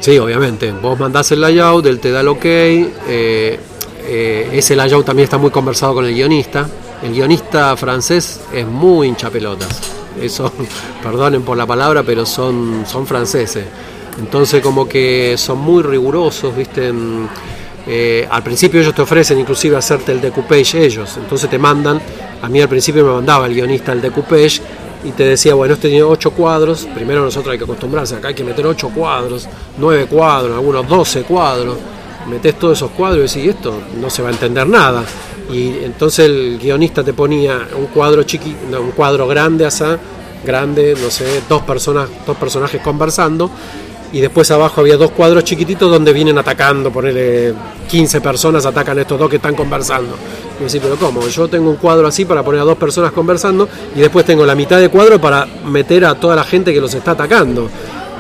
Sí, obviamente. Vos mandás el layout, él te da el ok. eh, eh, ese layout también está muy conversado con el guionista. El guionista francés es muy hinchapelotas. Eso, perdonen por la palabra, pero son, son franceses. Entonces como que son muy rigurosos, ¿viste? Eh, al principio ellos te ofrecen inclusive hacerte el decoupage ellos. Entonces te mandan, a mí al principio me mandaba el guionista el decoupage y te decía, bueno, este tiene ocho cuadros, primero nosotros hay que acostumbrarse, acá hay que meter ocho cuadros, nueve cuadros, algunos 12 cuadros, metes todos esos cuadros y decís, esto no se va a entender nada. Y entonces el guionista te ponía un cuadro chiqui, un cuadro grande, asá, grande, no sé, dos personas, dos personajes conversando, y después abajo había dos cuadros chiquititos donde vienen atacando, ponerle 15 personas atacan a estos dos que están conversando. Y decís, pero ¿cómo? Yo tengo un cuadro así para poner a dos personas conversando y después tengo la mitad de cuadro para meter a toda la gente que los está atacando.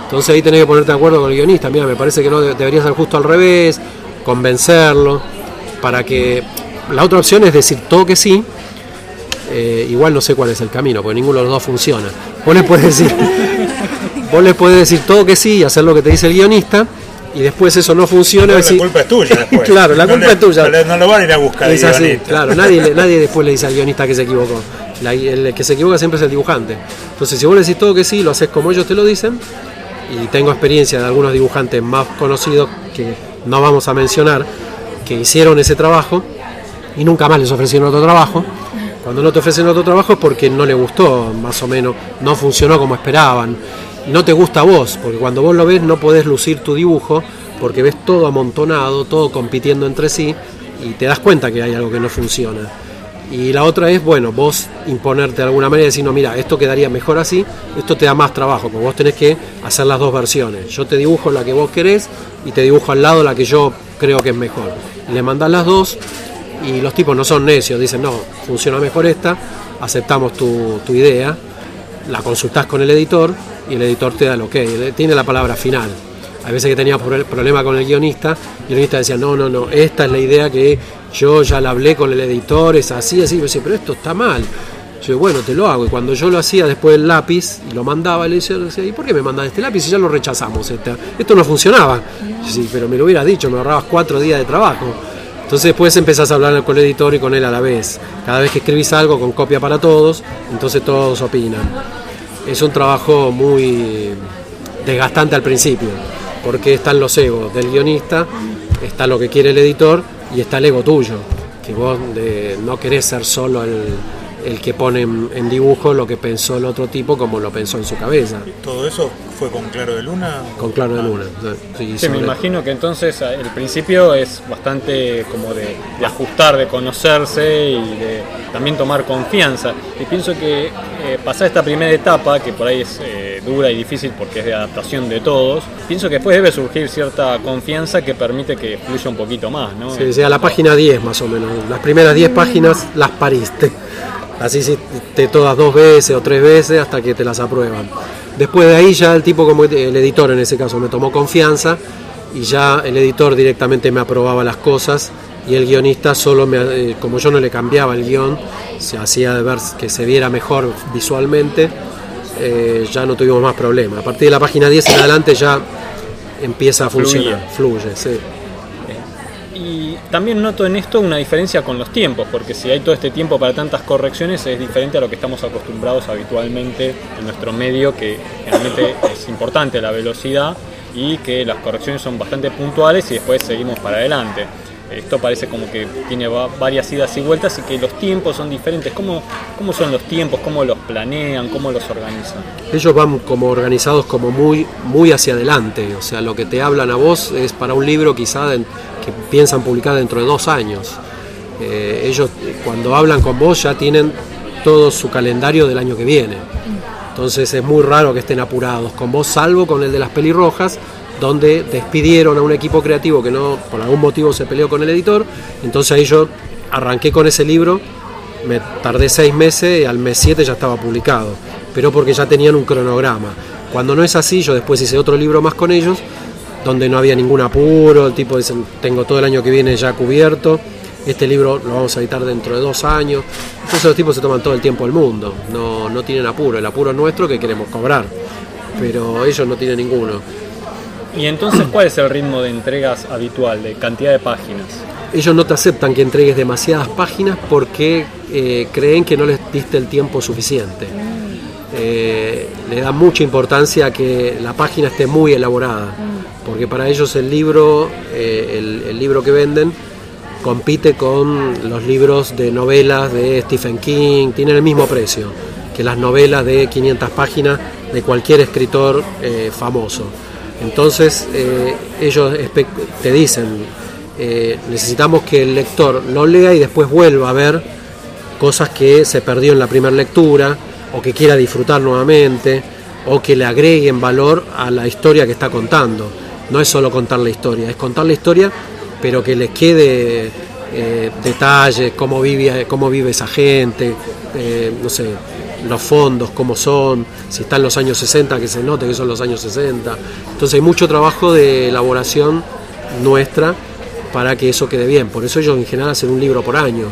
Entonces ahí tenés que ponerte de acuerdo con el guionista. Mira, me parece que no de- debería ser justo al revés, convencerlo, para que... La otra opción es decir todo que sí. Eh, igual no sé cuál es el camino, porque ninguno de los dos funciona. Vos le puedes decir, vos le puedes decir todo que sí y hacer lo que te dice el guionista, y después eso no funciona. la culpa es tuya después. claro, la No culpa le- es tuya. No, lo van a ir a buscar. Es así, claro, nadie, nadie después le dice al guionista que se equivocó. La- el que se equivoca siempre es el dibujante. Entonces, si vos le decís todo que sí, lo haces como ellos te lo dicen, y tengo experiencia de algunos dibujantes más conocidos que no vamos a mencionar, que hicieron ese trabajo y nunca más les ofrecieron otro trabajo. Cuando no te ofrecen otro trabajo es porque no le gustó, más o menos, no funcionó como esperaban. No te gusta a vos, porque cuando vos lo ves no podés lucir tu dibujo, porque ves todo amontonado, todo compitiendo entre sí, y te das cuenta que hay algo que no funciona. Y la otra es, bueno, vos imponerte de alguna manera y decir, no, mira, esto quedaría mejor así, esto te da más trabajo, porque vos tenés que hacer las dos versiones. Yo te dibujo la que vos querés y te dibujo al lado la que yo creo que es mejor. Le mandás las dos y los tipos no son necios, dicen, no, funciona mejor esta, aceptamos tu, tu idea, la consultás con el editor y el editor te da el ok, él tiene la palabra final. Hay veces que tenía pro- problema con el guionista, y el guionista decía, no, no, no, esta es la idea que yo ya la hablé con el editor, es así, así, y yo decía, pero esto está mal. Yo bueno, te lo hago. Y cuando yo lo hacía después del lápiz y lo mandaba, le decía, ¿y por qué me mandas este lápiz si ya lo rechazamos? Esta- Esto no funcionaba. Yo, sí, pero me lo hubieras dicho, me ahorrabas cuatro días de trabajo. Entonces después empezás a hablar con el editor y con él a la vez. Cada vez que escribís algo con copia para todos, entonces todos opinan. Es un trabajo muy desgastante al principio, porque están los egos del guionista, está lo que quiere el editor y está el ego tuyo, que vos no querés ser solo el, el que pone en, en dibujo lo que pensó el otro tipo como lo pensó en su cabeza, ¿Todo eso fue con Claro de Luna? con claro de luna. Sí, Sí, me imagino que entonces eh, el principio es bastante como de, de ajustar, de conocerse y de también tomar confianza. Y pienso que eh, pasar esta primera etapa, que por ahí es eh, dura y difícil porque es de adaptación de todos, pienso que después debe surgir cierta confianza que permite que fluya un poquito más, ¿no? Sí, sí, a la página 10 más o menos. Las primeras 10 páginas las pariste. Las hiciste todas dos veces o tres veces hasta que te las aprueban. Después de ahí ya el tipo, como el editor en ese caso, me tomó confianza y ya el editor directamente me aprobaba las cosas y el guionista solo, me, eh, como yo no le cambiaba el guion, se hacía de ver que se viera mejor visualmente, eh, ya no tuvimos más problemas. A partir de la página 10 en adelante ya empieza a funcionar, fluye, sí. También noto en esto una diferencia con los tiempos, porque si hay todo este tiempo para tantas correcciones es diferente a lo que estamos acostumbrados habitualmente en nuestro medio, que generalmente es importante la velocidad y que las correcciones son bastante puntuales y después seguimos para adelante. Esto parece como que tiene va- varias idas y vueltas y que los tiempos son diferentes. ¿Cómo, son los tiempos? ¿Cómo los planean? ¿Cómo los organizan? ellos van como organizados como muy muy hacia adelante o sea lo que te hablan a vos es para un libro quizá de- que piensan publicar dentro de dos años. Eh, ellos cuando hablan con vos ya tienen todo su calendario del año que viene. Entonces es muy raro que estén apurados con vos salvo con el de las pelirrojas donde despidieron a un equipo creativo que no por algún motivo se peleó con el editor. Entonces ahí yo arranqué con ese libro me tardé seis meses y al mes 7 ya estaba publicado, pero porque ya tenían un cronograma. Cuando no es así, yo después hice otro libro más con ellos, donde no había ningún apuro, el tipo dice, tengo todo el año que viene ya cubierto, este libro lo vamos a editar dentro de dos años. Entonces los tipos se toman todo el tiempo del mundo, no, no tienen apuro, el apuro es nuestro que queremos cobrar, pero ellos no tienen ninguno. Y entonces, ¿cuál es el ritmo de entregas habitual, de cantidad de páginas? ellos no te aceptan que entregues demasiadas páginas porque eh, creen que no les diste el tiempo suficiente. Eh, le da mucha importancia a que la página esté muy elaborada, porque para ellos el libro, eh, el, libro que venden, compite con los libros de novelas de Stephen King, tienen el mismo precio que las novelas de 500 páginas de cualquier escritor eh, famoso. Entonces eh, ellos te dicen, necesitamos que el lector lo lea y después vuelva a ver cosas que se perdió en la primera lectura o que quiera disfrutar nuevamente o que le agreguen valor a la historia que está contando. No es solo contar la historia, es contar la historia pero que les quede eh, detalles, cómo vive, cómo vive esa gente, eh, no sé, los fondos, cómo son, si están los años 60, que se note que son los años 60. Entonces hay mucho trabajo de elaboración nuestra para que eso quede bien. Por eso ellos en general hacen un libro por año.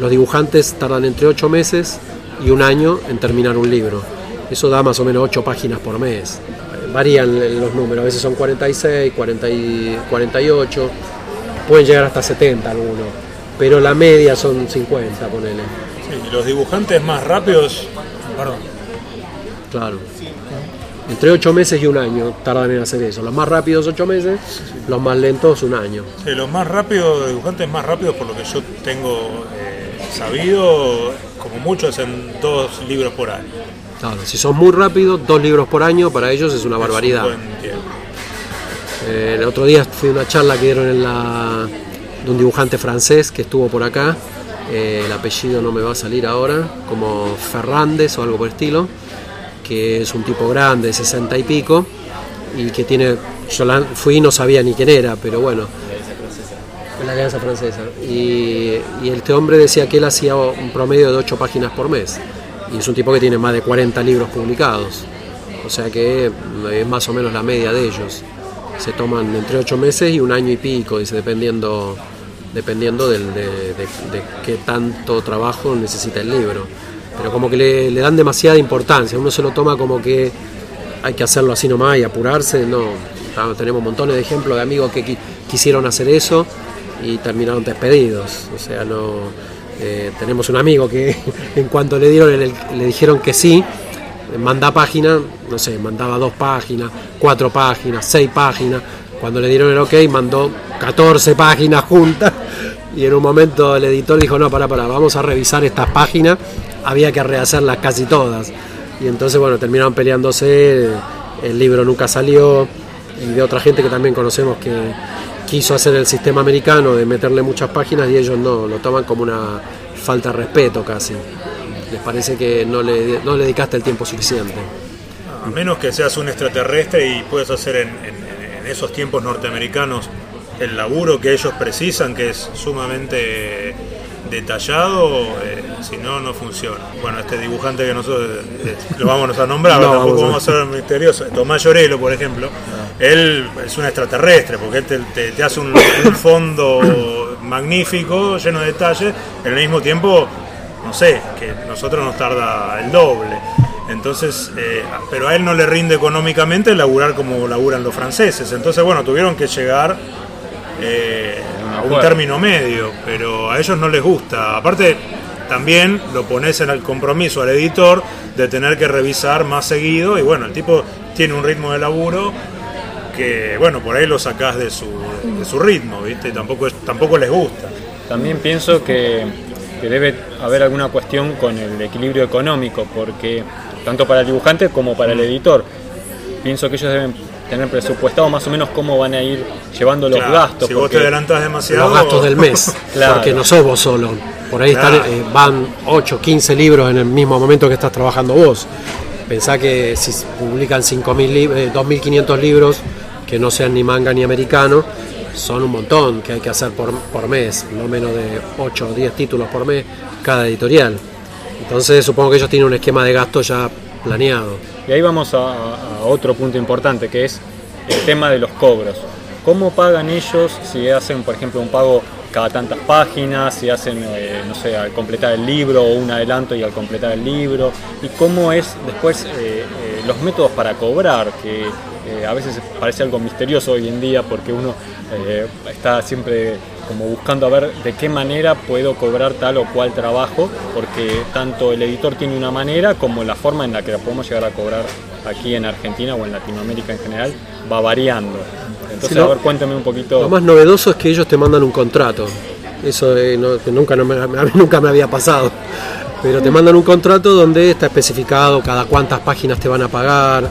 Los dibujantes tardan entre 8 meses y un año en terminar un libro. Eso da más o menos 8 páginas por mes. Varían los números, a veces son 46, 40 y 48, pueden llegar hasta 70 algunos, pero la media son 50, ponele. Sí, y los dibujantes más rápidos, perdón, Claro. Entre 8 meses y un año tardan en hacer eso. Los más rápidos 8 meses, los más lentos un año. Sí, los más rápidos, dibujantes más rápidos, por lo que yo tengo eh, sabido, como mucho hacen dos libros por año. Claro, si son muy rápidos, dos libros por año para ellos es una Es barbaridad. Eh, el otro día fui a una charla que dieron en la, de un dibujante francés que estuvo por acá. Eh, el apellido no me va a salir ahora, como Fernández o algo por el estilo, que es un tipo grande, de 60 y pico, y que tiene. Yo la- fui y no sabía ni quién era, pero bueno. En la Alianza Francesa. Y, y este hombre decía que él hacía un promedio de 8 páginas por mes. Y es un tipo que tiene más de 40 libros publicados. O sea que es más o menos la media de ellos. Se toman entre 8 meses y un año y pico, dice, dependiendo, dependiendo de, qué tanto trabajo necesita el libro. Pero como que le, dan demasiada importancia. Uno se lo toma como que hay que hacerlo así nomás y apurarse. No, tenemos montones de ejemplos de amigos que qui- quisieron hacer eso y terminaron despedidos. O sea, no. Eh, tenemos un amigo que en cuanto le dieron el- le dijeron que sí, manda página, no sé, mandaba dos páginas, cuatro páginas, seis páginas. Cuando le dieron el ok, mandó 14 páginas juntas. Y en un momento el editor dijo, no, para, para, vamos a revisar estas páginas. Había que rehacerlas casi todas. Y entonces, bueno, terminaron peleándose, el libro nunca salió. Y de otra gente que también conocemos que quiso hacer el sistema americano de meterle muchas páginas y ellos no, lo toman como una falta de respeto casi. Les parece que no le, no le dedicaste el tiempo suficiente. A menos que seas un extraterrestre y puedas hacer en, en- en esos tiempos norteamericanos el laburo que ellos precisan, que es sumamente detallado, eh, si no, no funciona. Bueno, este dibujante que nosotros eh, lo vamos a nombrar, No, tampoco vamos a- ser misteriosos. Tomás Llorelo, por ejemplo, él es un extraterrestre, porque él te, te- te hace un, un fondo magnífico, lleno de detalles, pero al mismo tiempo, no sé, que nosotros nos tarda el doble. Entonces, eh, pero a él no le rinde económicamente laburar como laburan los franceses. Entonces, bueno, tuvieron que llegar eh, a un término medio, pero a ellos no les gusta. Aparte, también lo pones en el compromiso al editor de tener que revisar más seguido y bueno, el tipo tiene un ritmo de laburo que, bueno, por ahí lo sacás de su, de su ritmo, ¿viste? Y tampoco, es- tampoco les gusta. También pienso que, que debe haber alguna cuestión con el equilibrio económico, porque tanto para el dibujante como para el editor, pienso que ellos deben tener presupuestado más o menos cómo van a ir llevando los Claro, gastos. si vos te adelantás demasiado... Los gastos del mes, Claro. porque no sos vos solo. Por ahí están, eh, van 8, 15 libros en el mismo momento que estás trabajando vos. Pensá que si publican 5.000 lib- eh, 2.500 libros que no sean ni manga ni americano, son un montón que hay que hacer por, por mes, no menos de 8 o 10 títulos por mes cada editorial. Entonces supongo que ellos tienen un esquema de gasto ya planeado. Y ahí vamos a, otro punto importante, que es el tema de los cobros. ¿Cómo pagan ellos si hacen, por ejemplo, un pago cada tantas páginas, si hacen, eh, no sé, al completar el libro o un adelanto y al completar el libro? ¿Y cómo es después eh, eh, los métodos para cobrar? Que eh, a veces parece algo misterioso hoy en día porque uno eh, está siempre como buscando a ver de qué manera puedo cobrar tal o cual trabajo, porque tanto el editor tiene una manera como la forma en la que la podemos llegar a cobrar aquí en Argentina o en Latinoamérica en general va variando. Entonces, Sí, lo- a ver, cuéntame un poquito. Lo más novedoso es que ellos te mandan un contrato. Eso eh, no- que nunca, no me, a mí nunca me había pasado. Pero te mandan un contrato donde está especificado cada cuántas páginas te van a pagar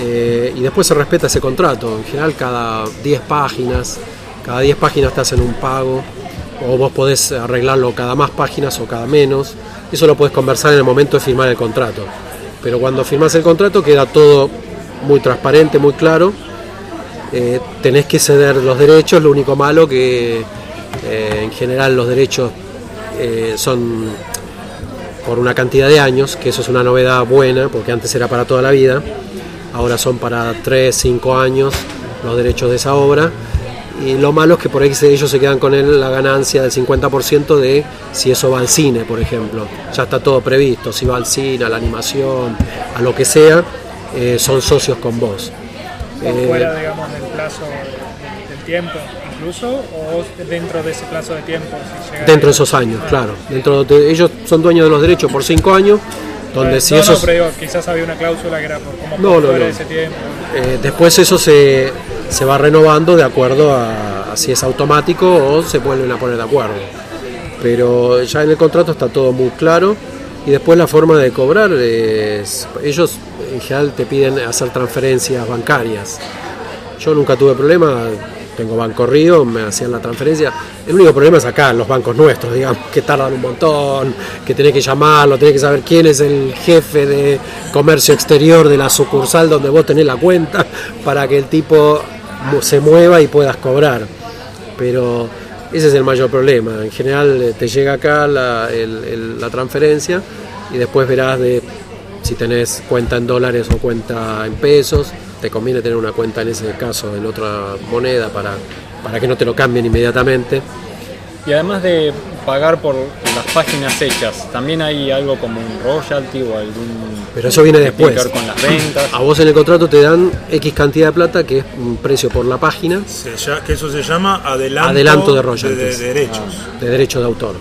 eh, y después se respeta ese contrato. En general cada 10 páginas, cada 10 páginas te hacen un pago o vos podés arreglarlo cada más páginas o cada menos. Eso lo podés conversar en el momento de firmar el contrato. Pero cuando firmas el contrato queda todo muy transparente, muy claro eh, tenés que ceder los derechos, lo único malo que eh, en general los derechos son por una cantidad de años, que eso es una novedad buena, porque antes era para toda la vida, ahora son para 3, 5 años los derechos de esa obra. Y lo malo es que por ahí ellos se quedan con él la ganancia del 50% de si eso va al cine, por ejemplo. Ya está todo previsto, si va al cine, a la animación, a lo que sea, eh, son socios con vos. Eh, fuera, digamos, del plazo del tiempo, incluso, o dentro de ese plazo de tiempo. Si dentro de esos años, claro. Dentro de, ellos son dueños de los derechos por 5 años, donde si no, esos... no, pero digo, quizás había una cláusula que era por cómo No, no, no. ese tiempo. Eh, después eso se, se va renovando de acuerdo a, a si es automático o se vuelven a poner de acuerdo. Pero ya en el contrato está todo muy claro y después la forma de cobrar es, ellos en general te piden hacer transferencias bancarias. Yo nunca tuve problema, tengo Banco Río, me hacían la transferencia. El único problema es acá, los bancos nuestros, digamos, que tardan un montón, que tenés que llamarlo, tenés que saber quién es el jefe de comercio exterior de la sucursal donde vos tenés la cuenta para que el tipo se mueva y puedas cobrar. Pero ese es el mayor problema. En general eh, te llega acá la, la transferencia y después verás de si tenés cuenta en dólares o cuenta en pesos. Te conviene tener una cuenta en ese caso en otra moneda para, para que no te lo cambien inmediatamente. Y además de pagar por las páginas hechas, también hay algo como un royalty o algún. Pero eso viene después. con las ventas. A vos en el contrato te dan X cantidad de plata, que es un precio por la página, Se que eso se llama adelanto, Adelanto de royalties. de derechos. de autor.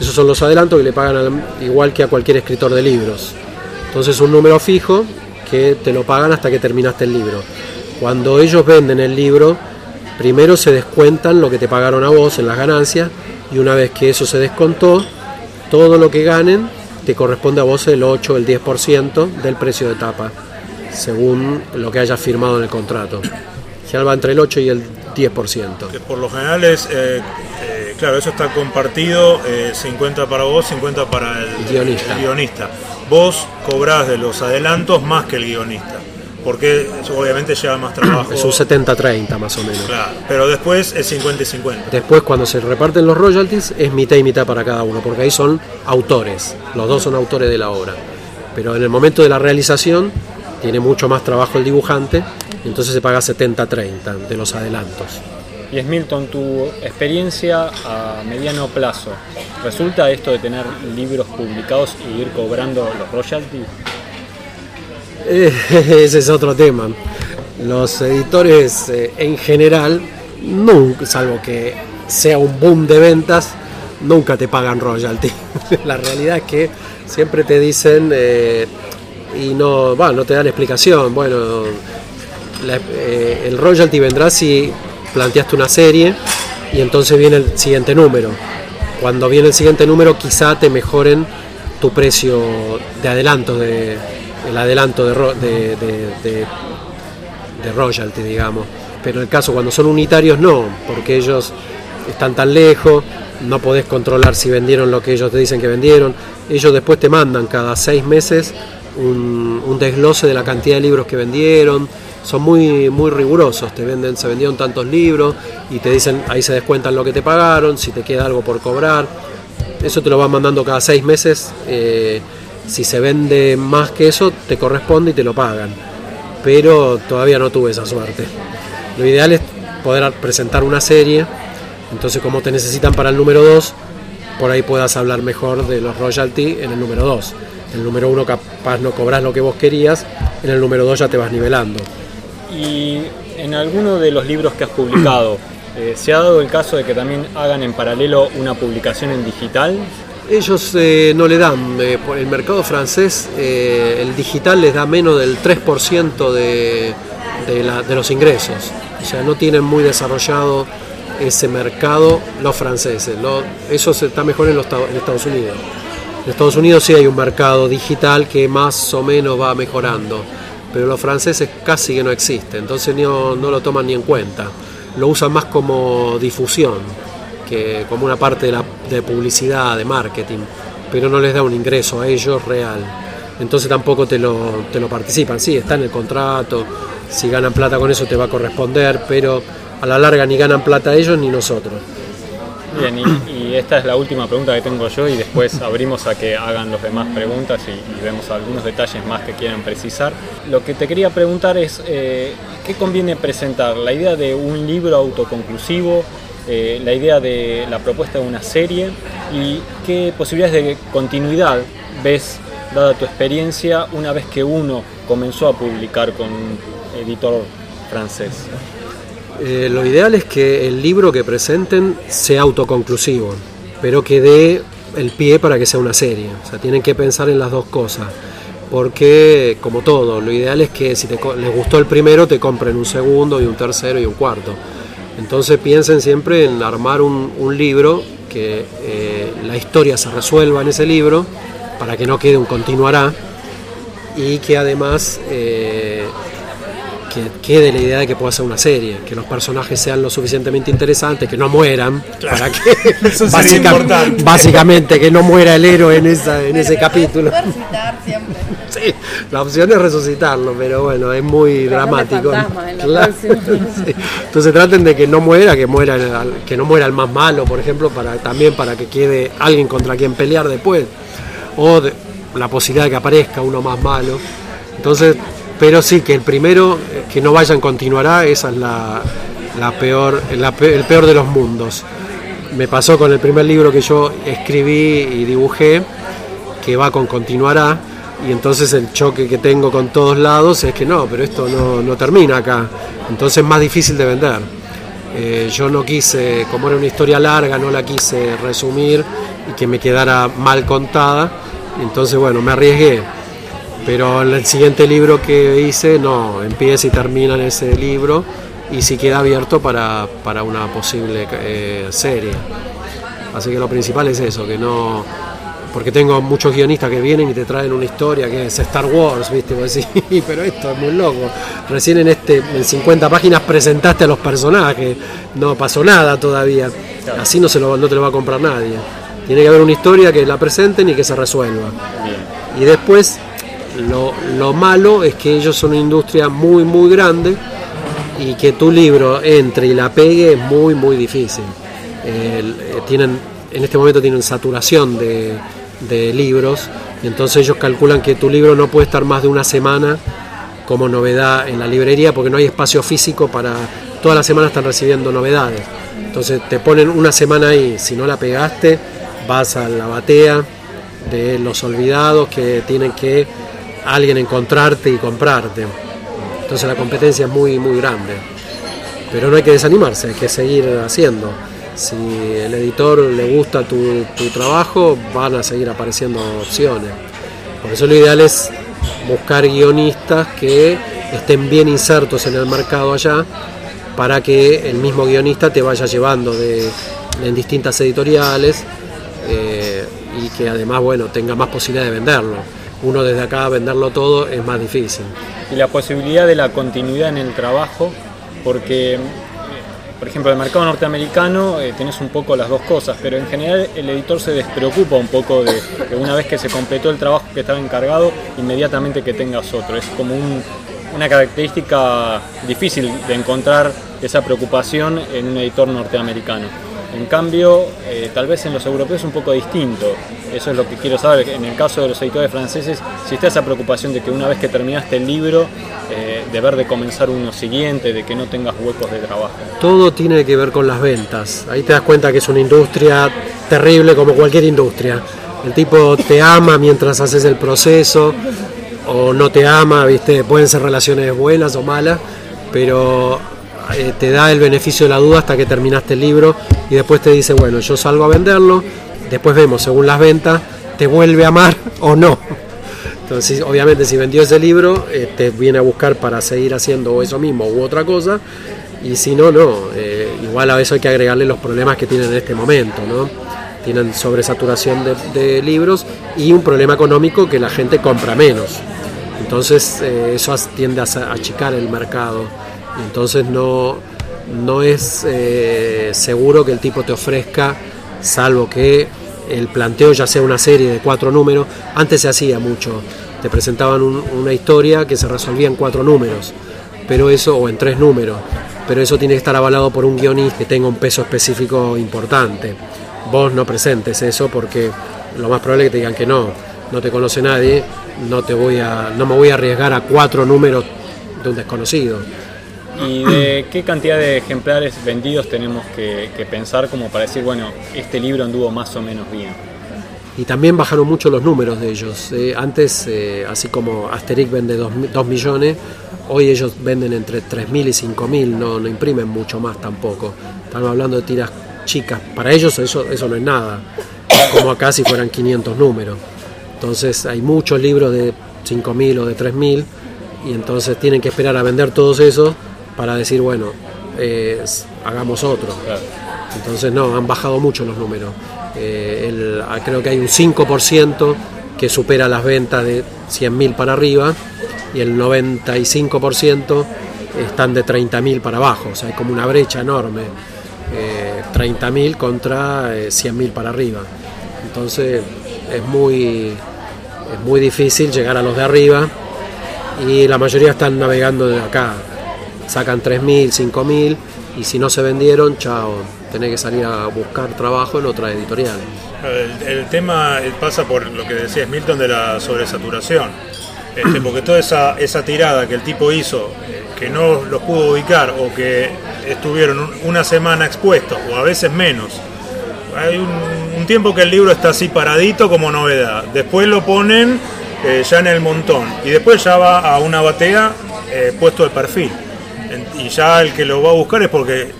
Esos son los adelantos que le pagan al- igual que a cualquier escritor de libros. Entonces un número fijo que te lo pagan hasta que terminaste el libro. Cuando ellos venden el libro, primero se descuentan lo que te pagaron a vos en las ganancias y una vez que eso se descontó, todo lo que ganen te corresponde a vos el 8 o el 10% del precio de tapa, según lo que hayas firmado en el contrato. Ya va entre el 8 y el 10%. Que por lo general es, eh, eh, claro, eso está compartido, eh, 50 para vos, 50 para el, Guionista. el guionista. Vos cobrás de los adelantos más que el guionista, porque obviamente lleva más trabajo. Es un 70-30 más o menos. Claro, pero después es 50 y 50. Después cuando se reparten los royalties es mitad y mitad para cada uno, porque ahí son autores, los dos son autores de la obra. Pero en el momento de la realización tiene mucho más trabajo el dibujante, entonces se paga 70-30 de los adelantos. Y es Milton, tu experiencia a mediano plazo, ¿resulta esto de tener libros publicados y ir cobrando los royalties? Eh, Ese es otro tema. Los editores eh, en general, nunca, salvo que sea un boom de ventas, nunca te pagan royalty. La realidad es que siempre te dicen eh, y no, bueno, no te dan explicación. Bueno, el royalty vendrá si planteaste una serie y entonces viene el siguiente número. Cuando viene el siguiente número quizá te mejoren tu precio de adelanto, de, el adelanto de, de- de royalty, digamos. Pero en el caso cuando son unitarios no, porque ellos están tan lejos, no podés controlar si vendieron lo que ellos te dicen que vendieron. Ellos después te mandan cada seis meses un, un desglose de la cantidad de libros que vendieron. Son muy, muy rigurosos, te venden, se vendieron tantos libros y te dicen, ahí se descuentan lo que te pagaron, si te queda algo por cobrar. Eso te lo van mandando cada seis meses. eh, si se vende más que eso, te corresponde y te lo pagan. Pero todavía no tuve esa suerte. Lo ideal es poder presentar una serie. Entonces, como te necesitan para el número 2, por ahí puedas hablar mejor de los royalty en el número 2. En el número 1 capaz no cobras lo que vos querías, en el número 2 ya te vas nivelando. Y en alguno de los libros que has publicado, eh, ¿se ha dado el caso de que también hagan en paralelo una publicación en digital? Ellos eh, no le dan, eh, por el mercado francés, eh, el digital les da menos del 3% de, de, la- de los ingresos. O sea, no tienen muy desarrollado ese mercado los franceses. Eso se- está mejor en, los, en Estados Unidos. En Estados Unidos sí hay un mercado digital que más o menos va mejorando, pero los franceses casi que no existe, entonces no, no lo toman ni en cuenta. Lo usan más como difusión que como una parte de, la, de publicidad, de marketing, pero no les da un ingreso a ellos real. Entonces tampoco te lo, te lo participan. Sí, está en el contrato, si ganan plata con eso te va a corresponder, pero a la larga ni ganan plata ellos ni nosotros. Bien, y, esta es la última pregunta que tengo yo y después abrimos a que hagan los demás preguntas y, y vemos algunos detalles más que quieran precisar. Lo que te quería preguntar es, eh, ¿qué conviene presentar? ¿La idea de un libro autoconclusivo? eh, la idea de la propuesta de una serie y qué posibilidades de continuidad ves, dada tu experiencia, una vez que uno comenzó a publicar con un editor francés. Eh, lo ideal es que el libro que presenten sea autoconclusivo, pero que dé el pie para que sea una serie. O sea, tienen que pensar en las dos cosas. Porque, como todo, lo ideal es que si te les gustó el primero, te compren un segundo y un tercero y un cuarto. Entonces piensen siempre en armar un, un libro, que eh, la historia se resuelva en ese libro, para que no quede un continuará, y que además eh, que quede la idea de que pueda ser una serie, que los personajes sean lo suficientemente interesantes, que no mueran, para que Eso sería básica- importante. básicamente que no muera el héroe en, esa, en ese capítulo. Resucitar siempre. Sí, la opción es resucitarlo, pero bueno, es muy dramático. fantasma en la Claro, próxima. sí. Entonces traten de que no muera, que muera el- que no muera el más malo, por ejemplo, para también para que quede alguien contra quien pelear después, o de- la posibilidad de que aparezca uno más malo. Entonces, pero sí que el primero eh, que no vayan continuará, esa es la, la peor, el peor de los mundos. Me pasó con el primer libro que yo escribí y dibujé, que va con continuará y entonces el choque que tengo con todos lados es que no, pero esto no, no termina acá, entonces es más difícil de vender. Eh, yo no quise, como era una historia larga, no la quise resumir y que me quedara mal contada, entonces bueno, me arriesgué. Pero el siguiente libro que hice, no, empieza y termina en ese libro y si queda abierto para, para una posible eh, serie. Así que lo principal es eso, que no. Porque tengo muchos guionistas que vienen y te traen una historia que es Star Wars, ¿viste? Vos decís, pero esto es muy loco. Recién en este en 50 páginas presentaste a los personajes, no pasó nada todavía. Así no, se lo, no te lo va a comprar nadie. Tiene que haber una historia que la presenten y que se resuelva. Y después, lo, lo malo es que ellos son una industria muy, muy grande y que tu libro entre y la pegue es muy, muy difícil. Eh, tienen, en este momento tienen saturación de, de libros entonces ellos calculan que tu libro no puede estar más de una semana como novedad en la librería porque no hay espacio físico para... Toda la semana están recibiendo novedades. Entonces te ponen una semana ahí, si no la pegaste, vas a la batea de los olvidados que tienen que alguien encontrarte y comprarte. Entonces la competencia es muy, muy grande. Pero no hay que desanimarse, hay que seguir haciendo. Si el editor le gusta tu, tu trabajo, van a seguir apareciendo opciones. Por eso lo ideal es buscar guionistas que estén bien insertos en el mercado allá para que el mismo guionista te vaya llevando de, en distintas editoriales eh, y que además bueno tenga más posibilidad de venderlo. Uno desde acá venderlo todo es más difícil. y la posibilidad de la continuidad en el trabajo, porque, por ejemplo, el mercado norteamericano eh, tenés un poco las dos cosas, pero en general el editor se despreocupa un poco de, de una vez que se completó el trabajo que estaba encargado, inmediatamente que tengas otro. Es como un- una característica difícil de encontrar esa preocupación en un editor norteamericano. En cambio, eh, tal vez en los europeos es un poco distinto. Eso es lo que quiero saber. En el caso de los editores franceses, si está esa preocupación de que una vez que terminaste el libro, eh, deber de comenzar uno siguiente, de que no tengas huecos de trabajo. Todo tiene que ver con las ventas. Ahí te das cuenta que es una industria terrible como cualquier industria. El tipo te ama mientras haces el proceso o no te ama, ¿viste? Pueden ser relaciones buenas o malas, pero eh, te da el beneficio de la duda hasta que terminaste el libro y después te dice, bueno, yo salgo a venderlo, después vemos según las ventas, te vuelve a amar o no. Entonces, obviamente, si vendió ese libro, te viene a buscar para seguir haciendo eso mismo u otra cosa, y si no, no. Eh, igual a eso hay que agregarle los problemas que tienen en este momento, ¿no? Tienen sobresaturación de, de libros y un problema económico que la gente compra menos. Entonces, eh, eso tiende a achicar el mercado. Entonces, no, no es eh, seguro que el tipo te ofrezca, salvo que el planteo ya sea una serie de cuatro números. Antes se hacía mucho. Te presentaban un- una historia que se resolvía en cuatro números, pero eso, o en tres números. pero eso tiene que estar avalado por un guionista que tenga un peso específico importante. Vos no presentes eso porque lo más probable es que te digan que no, no te conoce nadie, no, te voy a, no me voy a arriesgar a cuatro números de un desconocido. ¿Y de qué cantidad de ejemplares vendidos tenemos que, pensar como para decir, bueno, este libro anduvo más o menos bien? Y también bajaron mucho los números de ellos. eh, antes, eh, así como Asterix vende 2 millones, hoy ellos venden entre 3.000 y 5.000, no, no imprimen mucho más tampoco. Estamos hablando de tiras chicas. Para ellos eso, eso no es nada, como acá si fueran 500 números. Entonces hay muchos libros de 5.000 o de 3.000 y entonces tienen que esperar a vender todos esos para decir, bueno, eh, hagamos otro. Entonces no, han bajado mucho los números. Eh, el- ah, creo que hay un 5% que supera las ventas de 100.000 para arriba y el 95% están de 30.000 para abajo. O sea, hay como una brecha enorme. Eh, 30.000 contra eh, 100.000 para arriba. Entonces es muy, es muy difícil llegar a los de arriba y la mayoría están navegando de acá. Sacan 3.000, 5.000 y si no se vendieron, chao, tenés que salir a buscar trabajo en otra editorial. El, tema pasa por lo que decías Milton de la sobresaturación. Este, porque toda esa, tirada que el tipo hizo, eh, que no los pudo ubicar o que estuvieron un- una semana expuestos, o a veces menos, hay un, un tiempo que el libro está así paradito como novedad. Después lo ponen eh, ya en el montón y después ya va a una batea eh, puesto de perfil. Y ya el que lo va a buscar es porque eh,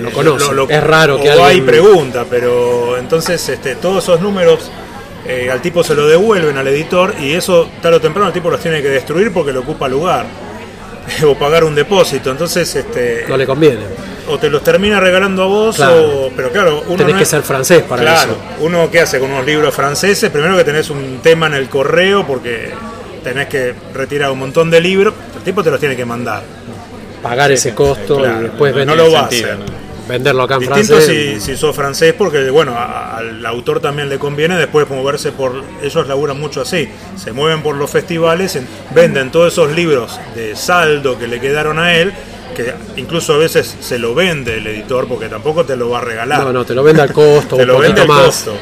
Lo conoce. Es raro que alguien- pregunta, pero entonces este, todos esos números eh, al tipo se lo devuelven al editor y eso tarde o temprano el tipo los tiene que destruir porque le ocupa lugar o pagar un depósito. Entonces, este, No le conviene. o te los termina regalando a vos, Claro. o, pero claro, uno Tenés no que es- ser francés para claro, eso. uno que hace con unos libros franceses, primero que tenés un tema en el correo porque tenés que retirar un montón de libros, el tipo te los tiene que mandar. Pagar ese costo claro, y después no- vender- no lo va a hacer. venderlo acá en Distinto francés. si, si sos francés, porque bueno, al autor también le conviene después moverse por. Ellos laburan mucho así, se mueven por los festivales, en- venden todos esos libros de saldo que le quedaron a él, que incluso a veces se lo vende el editor, porque tampoco te lo va a regalar. No, no, te lo vende al costo, te un lo vende al más. costo.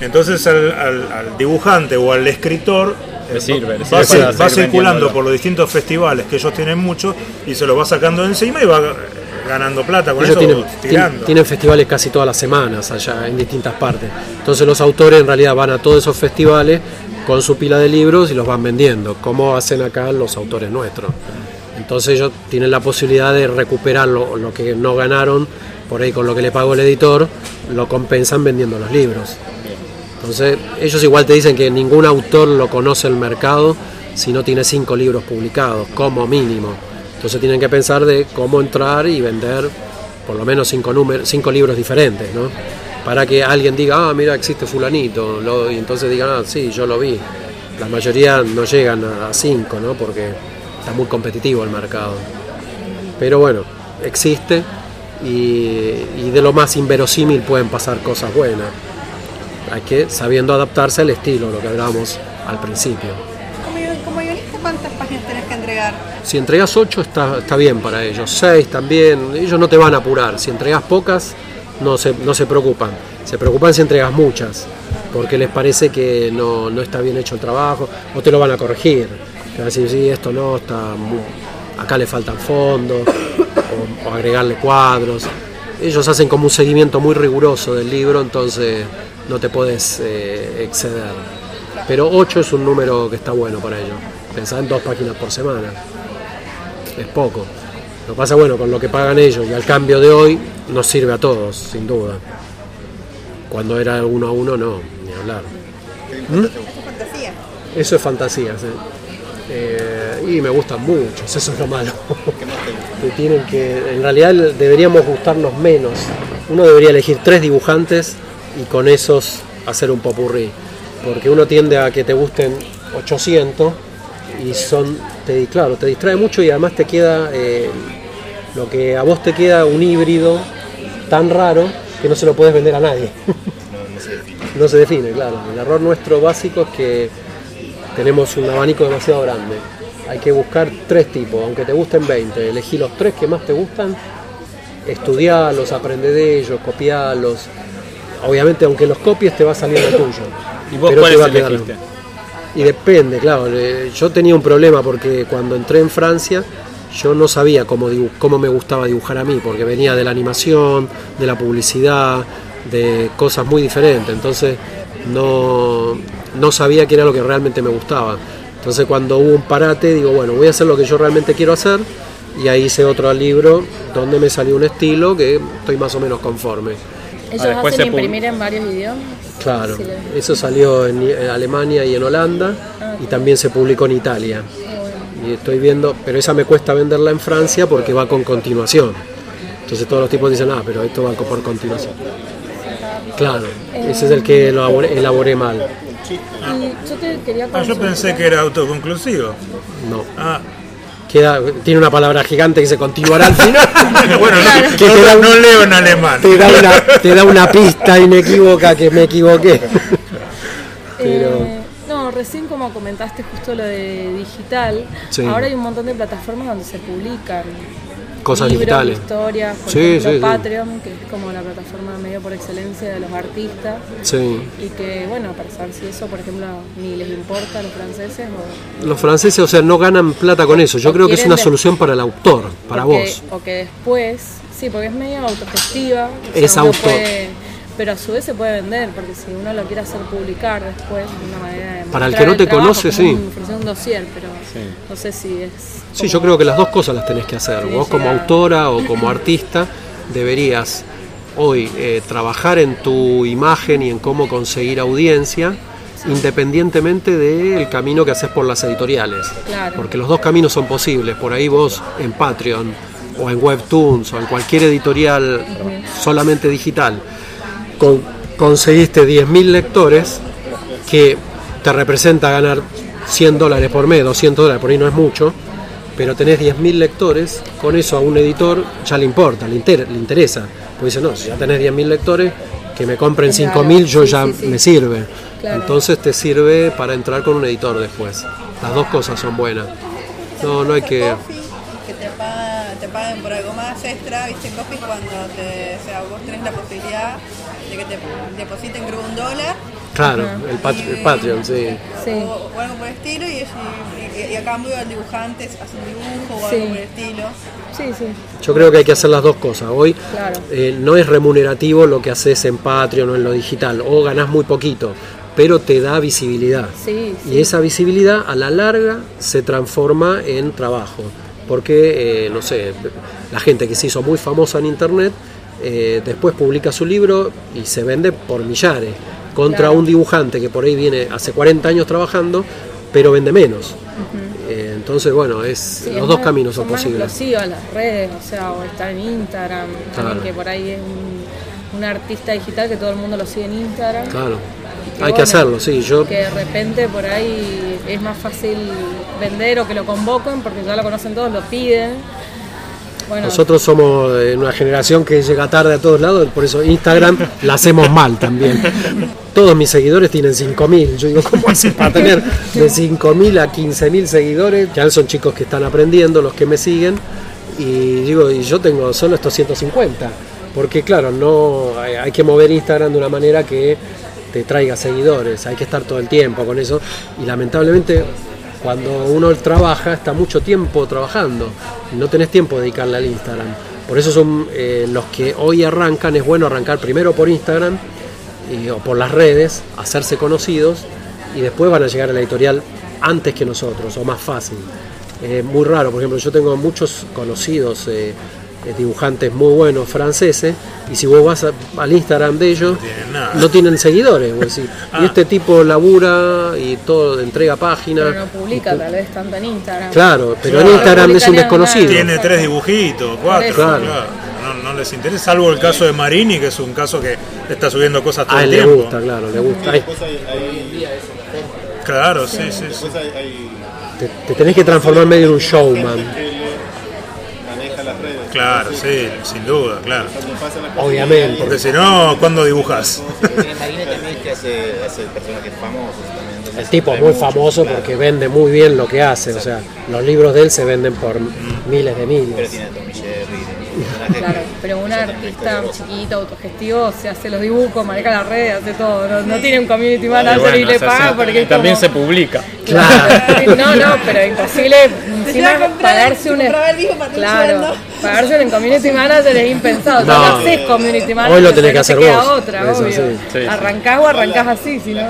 Entonces al, al- al dibujante o al escritor Eh, sirve, va, sirve va- circulando por los distintos festivales que ellos tienen mucho y se lo va sacando de encima y va eh, ganando plata con Ellos eso tienen, tirando. tien- tienen festivales casi todas las semanas allá en distintas partes. Entonces los autores en realidad van a todos esos festivales con su pila de libros y los van vendiendo, como hacen acá los autores nuestros. Entonces ellos tienen la posibilidad de recuperar lo, lo que no ganaron por ahí con lo que le pagó el editor, lo compensan vendiendo los libros. Entonces ellos igual te dicen que ningún autor lo conoce el mercado si no tiene cinco libros publicados, como mínimo. Entonces tienen que pensar de cómo entrar y vender por lo menos cinco, libros diferentes, ¿no? Para que alguien diga, ah, mira, existe fulanito, y entonces digan, ah, sí, yo lo vi. La mayoría no llegan a a cinco, ¿no? Porque está muy competitivo el mercado. Pero bueno, existe y, y de lo más inverosímil pueden pasar cosas buenas. Hay que sabiendo adaptarse al estilo, lo que hablábamos al principio. Como, guionista, ¿cuántas páginas tenés que entregar? Si entregas 8 está, está bien para ellos, 6 también, ellos no te van a apurar. Si entregas pocas, no se, no se preocupan. Se preocupan si entregas muchas, porque les parece que no, no está bien hecho el trabajo, o te lo van a corregir. Te van a decir, sí, esto no, está acá le faltan fondos, o, o agregarle cuadros. Ellos hacen como un seguimiento muy riguroso del libro, entonces no te puedes eh, exceder. Pero 8 es un número que está bueno para ellos. Pensá en dos páginas por semana es poco. Lo que pasa, bueno, con lo que pagan ellos y al cambio de hoy, nos sirve a todos, sin duda. Cuando era uno a uno, no, ni hablar. ¿Qué fantasía? Eso es fantasía, sí. Eh, y me gustan muchos, eso es lo malo. que tienen que, en realidad deberíamos gustarnos menos. Uno debería elegir tres dibujantes y con esos hacer un popurrí. Porque uno tiende a que te gusten 800 y son, te, claro, te distrae mucho y además te queda eh, lo que a vos te queda un híbrido tan raro que no se lo puedes vender a nadie. no se define, claro. El error nuestro básico es que tenemos un abanico demasiado grande. Hay que buscar tres tipos, aunque te gusten 20, elegí los tres que más te gustan estudiarlos, aprende de ellos, copiarlos. Obviamente, aunque los copies, te va a salir lo tuyo. ¿Y vos Pero te cuáles va a quedar-? Y depende, claro. Yo tenía un problema porque cuando entré en Francia, yo no sabía cómo, cómo me gustaba dibujar a mí, porque venía de la animación, de la publicidad, de cosas muy diferentes. Entonces, no, no sabía qué era lo que realmente me gustaba. Entonces, cuando hubo un parate, digo, bueno, voy a hacer lo que yo realmente quiero hacer. Y ahí hice otro libro donde me salió un estilo que estoy más o menos conforme. ¿Ellos Ah, después hacen se imprimir en varios idiomas? Claro, Sí, eso salió en, en Alemania y en Holanda y también se publicó en Italia. Y estoy viendo, pero esa me cuesta venderla en Francia porque va con continuación. Entonces todos los tipos dicen, ah, pero esto va por continuación. Claro, ese es el que lo elaboré, elaboré mal. Y yo te quería Ah, yo pensé que era autoconclusivo. No. Ah, Queda, tiene una palabra gigante que se continuará al final. bueno, no, Que te da no, un- no leo en alemán. te, da una, te da una pista inequívoca que me equivoqué. Pero- Eh, no, recién como comentaste justo lo de digital, Sí. ahora hay un montón de plataformas donde se publican Cosas libros, digitales. historias, por Sí, ejemplo sí, sí. Patreon, que es como la plataforma medio por excelencia de los artistas, Sí. y que bueno, para saber si eso, por ejemplo, ni les importa a los franceses o Los franceses, o sea, no ganan plata con eso. Yo creo que es una solución para el autor, para vos. o que después, sí, porque es medio autogestiva, o sea, Es autor. puede- pero a su vez se puede vender, porque si uno lo quiere hacer publicar después, de una manera de Para el que no te trabajo, conoce, sí. un- dossier, pero no sé si es... Sí, yo creo que las dos cosas las tenés que hacer. Sí, Vos como llegar. autora o como artista deberías hoy eh, trabajar en tu imagen y en cómo conseguir audiencia independientemente del camino que haces por las editoriales. Claro. Porque los dos caminos son posibles. Por ahí vos en Patreon o en Webtoons o en cualquier editorial solamente digital con- conseguiste 10.000 lectores que te representa ganar 100 dólares por mes, 200 dólares, por ahí no es mucho, pero tenés 10.000 lectores, con eso a un editor ya le importa, le, inter- le interesa. Porque dice, no, si ya tenés 10.000 lectores, que me compren Claro, 5.000 yo sí, ya sí, sí. me sirve. Claro. Entonces te sirve para entrar con un editor después. Las dos cosas son buenas. No, no hay que... Coffee, que te, paga- te paguen por algo más extra, viste, Coffee cuando te, o sea, vos tenés la posibilidad de que te depositen creo un dólar Claro, el, pat- el Patreon, sí. Sí. o, o algo por el estilo y, y- y a cambio el dibujante hace un dibujo o Sí. algo por el estilo. Sí, sí, Yo creo que hay que hacer las dos cosas. Hoy Claro. eh, no es remunerativo lo que haces en Patreon o en lo digital, o ganás muy poquito, pero te da visibilidad. sí, sí. Y esa visibilidad a la larga se transforma en trabajo. Porque, eh, no sé, la gente que se hizo muy famosa en Internet, eh, después publica su libro y se vende por millares. Contra Claro. un dibujante que por ahí viene hace 40 años trabajando, pero vende menos. Eh, entonces, bueno, es, Sí, los es dos más- caminos son más posibles. explosivas las redes, o sea, o estar en Instagram, Claro. también que por ahí es un, un artista digital que todo el mundo lo sigue en Instagram. Claro. Hay que hacerlo, sí. Yo Que de repente por ahí es más fácil vender o que lo convoquen porque ya lo conocen todos, lo piden. Bueno, Nosotros somos una generación que llega tarde a todos lados, por eso Instagram la hacemos mal también. Todos mis seguidores tienen 5.000. Yo digo, ¿cómo haces para tener de 5.000 a 15.000 seguidores? Que son chicos que están aprendiendo, los que me siguen. Y digo, y yo tengo solo estos 150. Porque claro, no hay, hay que mover Instagram de una manera que te traiga seguidores. Hay que estar todo el tiempo con eso. Y lamentablemente cuando uno trabaja, está mucho tiempo trabajando no tenés tiempo de dedicarle al Instagram. Por eso son eh, los que hoy arrancan, es bueno arrancar primero por Instagram y- o por las redes, hacerse conocidos y después van a llegar a la editorial antes que nosotros o más fácil. Es muy raro, por ejemplo, yo tengo muchos conocidos eh, eh, dibujantes muy buenos franceses y si vos vas a- al Instagram de ellos tienen nada. no tienen seguidores. vos decís, Ah. Y este tipo labura y todo, entrega páginas. pero no publica tal vez tanto en Instagram. Claro, pero Claro. en Instagram es un desconocido. Tiene tres dibujitos, cuatro. Claro. No, no les interesa, salvo el caso de Marini, que es un caso que está subiendo cosas todo A él el le tiempo. gusta, claro, le gusta. Hay, hay, Claro, sí, sí. hay, hay te, te tenés que transformar medio en un showman. gente que le maneja las redes. Claro, sí, sin duda, claro. Obviamente. Porque si no, ¿cuándo dibujas? Marina también es que hace, hace personajes famosos también. entonces El tipo es muy mucho, famoso claro. porque vende muy bien lo que hace. O sea, los libros de él se venden por miles de Pero miles. tiene a Tommy Jerry, tiene Claro, pero un artista chiquito, autogestivo, se hace los dibujos, maneja las redes, hace todo. No, no tiene un community manager bueno, y le paga porque Y es también como- se publica. Claro. No, no, pero imposible encima pagarse un tener claro, pagarse un community manager es impensado. No, No. no haces community manager. Hoy lo tenés que hacer te vos. otra, Es obvio. así. Sí, sí. Arrancás o arrancás así, si no.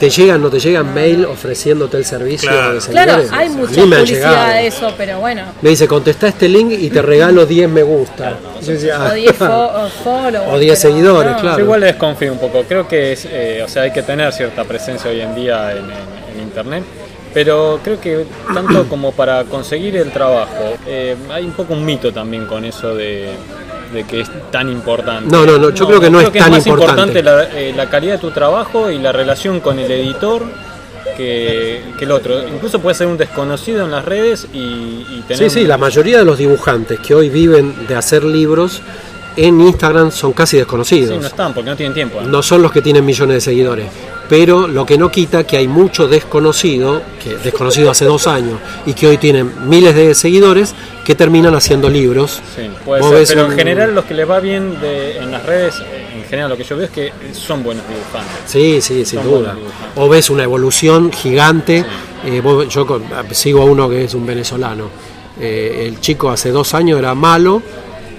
¿Te llegan, no te llegan mail ofreciéndote el servicio Claro. de Claro, hay mucha publicidad de eso, pero bueno. Me dice, contesta este link y te regalo 10 me gusta. Yo decía, O 10 fo- o follows. O 10 pero seguidores, no. claro. Yo igual le desconfío un poco. Creo que es, eh, o sea, hay que tener cierta presencia hoy en día en, en- en internet. Pero creo que tanto como para conseguir el trabajo, eh, hay un poco un mito también con eso de, de que es tan importante. No, no, no, yo creo que no es tan más importante. la, eh, la calidad de tu trabajo y la relación con el editor que, que el otro. Incluso puede ser un desconocido en las redes y, y tener... Sí, sí, la mayoría de los dibujantes que hoy viven de hacer libros en Instagram son casi Sí, desconocidos. no están porque no tienen tiempo. ¿eh? No son los que tienen millones de seguidores. Pero lo que no quita que hay mucho desconocido, que desconocido hace dos años, y que hoy tienen miles de seguidores, que terminan haciendo libros. Sí, puede ser, pero un- en general los que les va bien de- en las redes, en general lo que yo veo es que son buenos dibujantes. Sí, sí, sin Son duda. O ves una evolución gigante. Eh, vos- yo con- sigo a uno que es un venezolano. Eh, el chico hace dos años era malo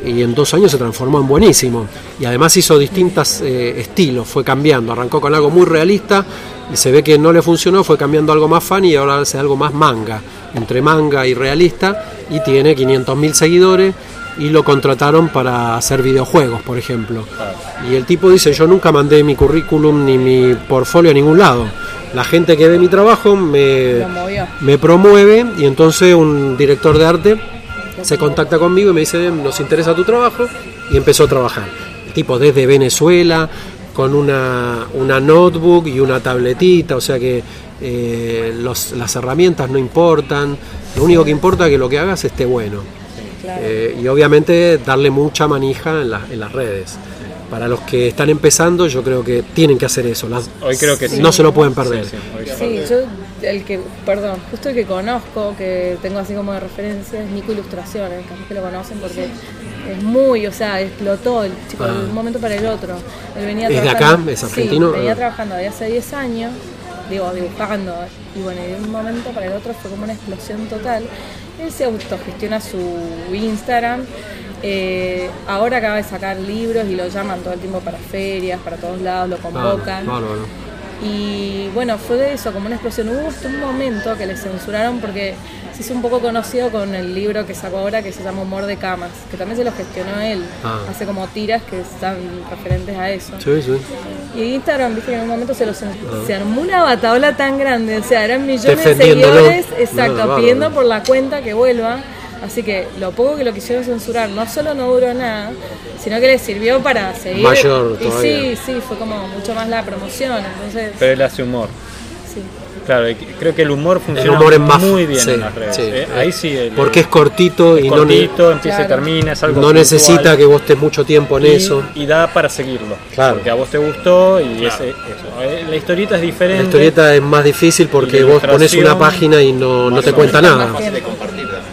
y en dos años se transformó en buenísimo. Y además hizo distintos estilos, fue cambiando. Arrancó con algo muy realista y se ve que no le funcionó, fue cambiando algo más fan y ahora hace algo más manga, entre manga y realista. Y tiene 500.000 seguidores y lo contrataron para hacer videojuegos, por ejemplo. Y el tipo dice, yo nunca mandé mi currículum ni mi portfolio a ningún lado. La gente que ve mi trabajo me, promueve y entonces un director de arte se contacta conmigo y me dice, nos interesa tu trabajo y empezó a trabajar. El tipo desde Venezuela, con una, una notebook y una tabletita, o sea que eh, los- las herramientas no importan, lo único que importa es que lo que hagas esté bueno. Eh, y obviamente darle mucha manija en, la- en las redes. Para los que están empezando, yo creo que tienen que hacer eso. las- Hoy creo que sí. No se lo pueden perder. Sí, sí, hoy- Sí, yo el que, perdón, justo el que conozco, que tengo así como de referencia, es Nico Ilustraciones, capaz que lo conocen porque es muy, o sea, explotó el chico Ah. de un momento para el otro. Él venía ¿Es de acá? ¿Es argentino? Sí, venía Ah. trabajando de hace 10 años, digo, dibujando, y bueno, y de un momento para el otro fue como una explosión total. Él se autogestiona su Instagram. eh, ahora acaba de sacar libros y lo llaman todo el tiempo para ferias, para todos lados, lo convocan. Y bueno, fue de eso, como una explosión. Hubo hasta un momento que le censuraron porque se hizo un poco conocido con el libro que sacó ahora que se llama Humor de Camas, que también se lo gestionó él. Ah. Hace como tiras que están referentes a eso. Sí, sí. Y Instagram, viste que en un momento se, lo cen- se armó una bataola tan grande, o sea, eran millones de seguidores, exacto, No, pidiendo por la cuenta que vuelva. Así que lo poco que lo quisieron censurar no solo no duró nada, sino que le sirvió para seguir. Mayor y todavía. sí, sí, fue como mucho más la promoción. Entonces, Pero él hace humor. sí. Claro, y creo que el humor funciona El humor es más muy bien sí, en las redes. sí. ¿eh? Ahí sí. el- Porque es cortito y no, ne- cortito, empieza y Claro. termina, es algo no puntual. necesita que vos estés mucho tiempo en y, eso. y da para seguirlo. Claro. Porque a vos te gustó y ese- eso. Eh, La historieta es diferente. La historieta es más difícil porque vos pones una página y no, no te cuenta Es nada. fácil de compartir también.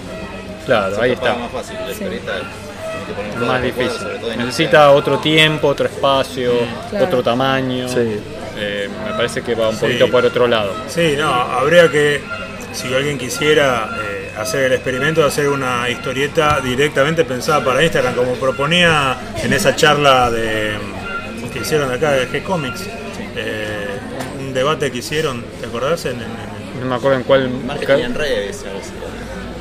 Claro, ahí está. más fácil. La historieta Es más cuadro, difícil. sobre todo en Necesita otro tiempo, otro espacio, Claro. otro tamaño. Sí. Eh, me parece que va un Sí. poquito por otro lado. Sí, no, habría que, si alguien quisiera eh, hacer el experimento de hacer una historieta directamente pensada para Instagram, como proponía en esa charla de que hicieron acá de G-Comics, eh, un debate que hicieron, ¿te acordás? En- en- en- No me acuerdo en cuál. Marketing en redes, algo así.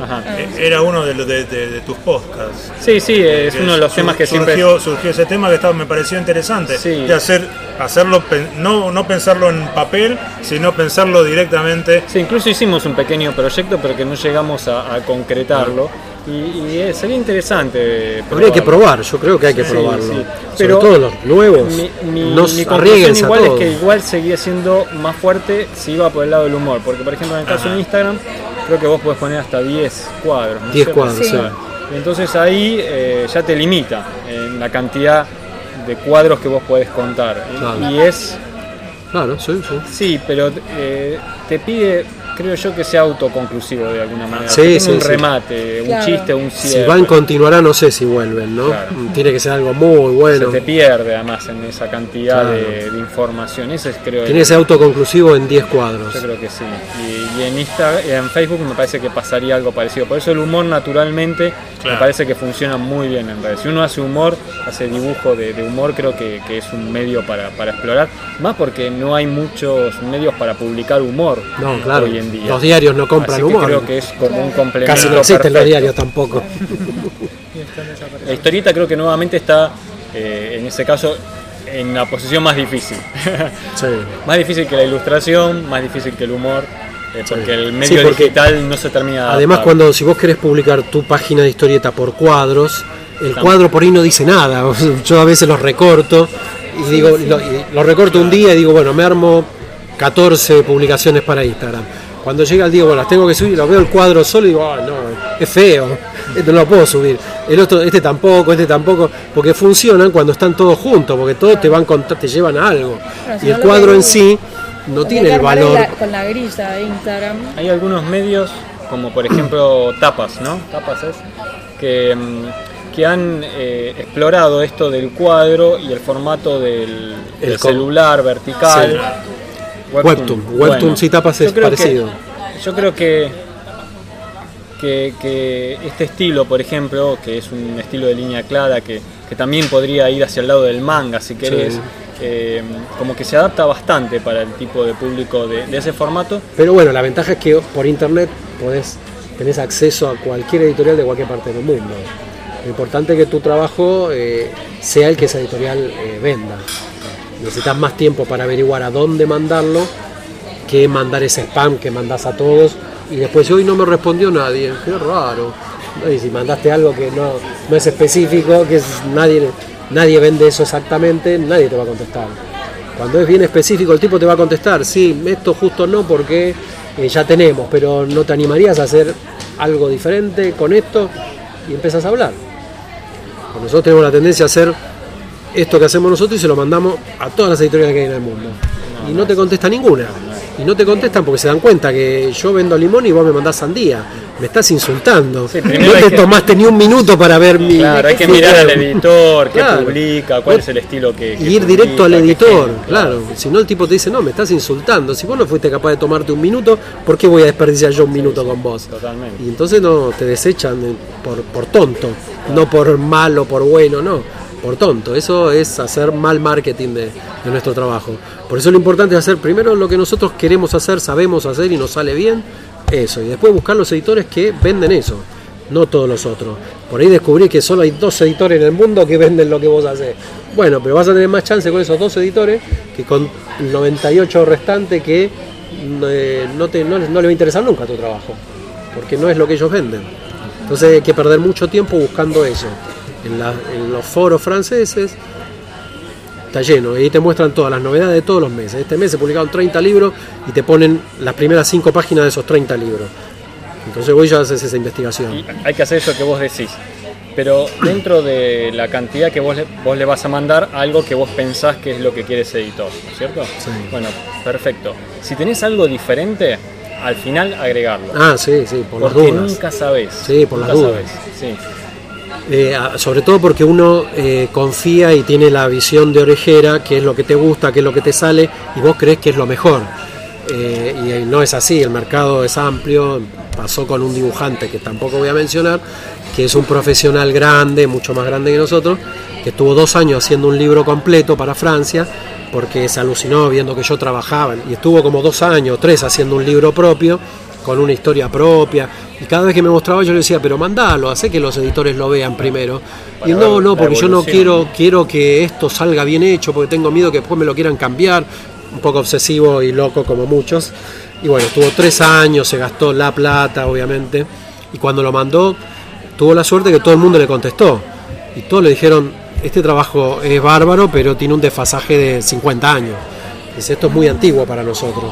Ajá. eh, era uno de, de, de- de tus podcasts. Sí, sí, es uno de los Sur- temas que siempre. surgió, surgió ese tema que estaba, me pareció interesante Sí. de hacer hacerlo no, no pensarlo en papel sino pensarlo directamente Sí, incluso hicimos un pequeño proyecto, pero que no llegamos a, a concretarlo. Y, y, sería interesante. Habría que probar, yo creo que hay que Sí, probarlo. sí. Sobre Pero todo los nuevos. Mi, mi, no mi conclusión igual es que igual seguía siendo más fuerte si iba por el lado del humor. Porque, por ejemplo, en el caso de Instagram, creo que vos podés poner hasta 10 cuadros. ¿no? 10 sé, cuadros, sí. Entonces ahí eh, ya te limita en la cantidad de cuadros que vos podés contar. Y- Claro. Y es Claro, sí, sí. Sí, pero eh, te pide, creo yo que sea autoconclusivo de alguna manera. Sí, sí, un sí. remate, un chiste, un Si cierre. van, continuará, no sé si vuelven, ¿no? Claro. Tiene que ser algo muy bueno. Se te pierde además en esa cantidad Claro. de, de información. Ese es creo Tiene que ser autoconclusivo en 10 cuadros. Yo creo que sí. Y, y en Insta, en Facebook me parece que pasaría algo parecido. Por eso el humor naturalmente Claro. me parece que funciona muy bien en redes. Si uno hace humor, hace dibujo de, de humor, creo que, que es un medio para, para explorar. Más porque no hay muchos medios para publicar humor No, claro. hoy en día. Los diarios no compran Así que humor. creo que es como un complemento. Casi no existen los diarios tampoco. La historieta creo que nuevamente está, eh, en ese caso, en la posición más difícil. Sí. más difícil que la ilustración, más difícil que el humor, eh, porque el medio Sí, porque digital no se termina de Además, cuando si vos querés publicar tu página de historieta por cuadros, el cuadro por ahí no dice nada. Yo a veces los recorto y digo, lo, y lo recorto un día y digo, bueno, me armo 14 publicaciones para Instagram. Cuando llega el día, bueno, las tengo que subir, lo veo el cuadro solo y digo, ah, no, es feo, no lo puedo subir. El otro, este tampoco, este tampoco, porque funcionan cuando están todos juntos, porque todos te van cont- te llevan a algo. Si Y no el cuadro en sí no tiene el valor. la- con la grilla de Instagram. Hay algunos medios, como por ejemplo Tapas, ¿no? Tapas es, que, mm, que han eh, explorado esto del cuadro y el formato del, El del com- celular vertical. Webtoon. Webtoon, sí, Tapas yo es que- parecido. yo creo que, que, que este estilo, por ejemplo, que es un estilo de línea clara, que, que también podría ir hacia el lado del manga, si querés, Sí. eh, como que se adapta bastante para el tipo de público de, de ese formato. Pero bueno, la ventaja es que por internet podés, tenés acceso a cualquier editorial de cualquier parte del mundo. Lo importante es que tu trabajo eh, sea el que esa editorial eh, venda. Necesitas más tiempo para averiguar a dónde mandarlo que mandar ese spam que mandás a todos y después hoy no me respondió nadie. Qué raro. Y si mandaste algo que no, es específico, que nadie, nadie vende eso exactamente, nadie te va a contestar. Cuando es bien específico, el tipo te va a contestar, sí, esto justo no porque eh, ya tenemos, pero no te animarías a hacer algo diferente con esto y empiezas a hablar. Nosotros tenemos la tendencia a hacer esto que hacemos nosotros y se lo mandamos a todas las editoriales que hay en el mundo. y no te contesta ninguna. Y no te contestan porque se dan cuenta que yo vendo limón y vos me mandás sandía. Me estás insultando. primero no te que- tomaste ni un minuto para ver mi. Claro, hay que mi- mirar al editor, qué Claro. publica, cuál es el estilo que. que Y ir directo al editor, claro. Si no, el tipo te dice, no, me estás insultando. Si vos no fuiste capaz de tomarte un minuto, ¿por qué voy a desperdiciar yo un minuto con vos? Totalmente. Y entonces no te desechan por, por tonto, no por malo, por bueno, no, por tonto. Eso es hacer mal marketing de, nuestro trabajo. Por eso lo importante es hacer primero lo que nosotros queremos hacer, sabemos hacer y nos sale bien, eso. Y después buscar los editores que venden eso, no todos los otros. Por ahí descubrí que solo hay dos editores en el mundo que venden lo que vos haces. Bueno, pero vas a tener más chance con esos dos editores que con el 98 restante que eh, no, te, no, no le va a interesar nunca tu trabajo porque no es lo que ellos venden. Entonces hay que perder mucho tiempo buscando eso. En, la- en los foros franceses está lleno, y ahí te muestran todas las novedades de todos los meses. Este mes se publicaron 30 libros y te ponen las primeras 5 páginas de esos 30 libros. Entonces vos ya haces esa investigación. Y hay que hacer eso que vos decís. Pero dentro de la cantidad que vos le, vos le vas a mandar, algo que vos pensás que es lo que quiere ese editor, ¿no es cierto? Sí. Bueno, perfecto. Si tenés algo diferente, al final agregarlo. Ah, sí, sí, por las porque dudas. nunca sabés. Sí, por nunca las dudas. sabés, Sí. Eh, sobre todo porque uno eh, confía y tiene la visión de orejera, que es lo que te gusta, que es lo que te sale, y vos crees que es lo mejor. Eh, y no es así, el mercado es amplio, pasó con un dibujante que tampoco voy a mencionar, que es un profesional grande, mucho más grande que nosotros, que estuvo dos años haciendo un libro completo para Francia, porque se alucinó viendo que yo trabajaba, y estuvo como dos años, tres haciendo un libro propio, con una historia propia, y cada vez que me mostraba yo le decía, pero mandalo, hace que los editores lo vean primero. Y no, no, porque yo no quiero, quiero que esto salga bien hecho, porque tengo miedo que después me lo quieran cambiar, un poco obsesivo y loco como muchos. Y bueno, estuvo tres años, se gastó la plata, obviamente, y cuando lo mandó, tuvo la suerte que todo el mundo le contestó. Y todos le dijeron, este trabajo es bárbaro, pero tiene un desfasaje de 50 años. Dice, esto es muy antiguo para nosotros.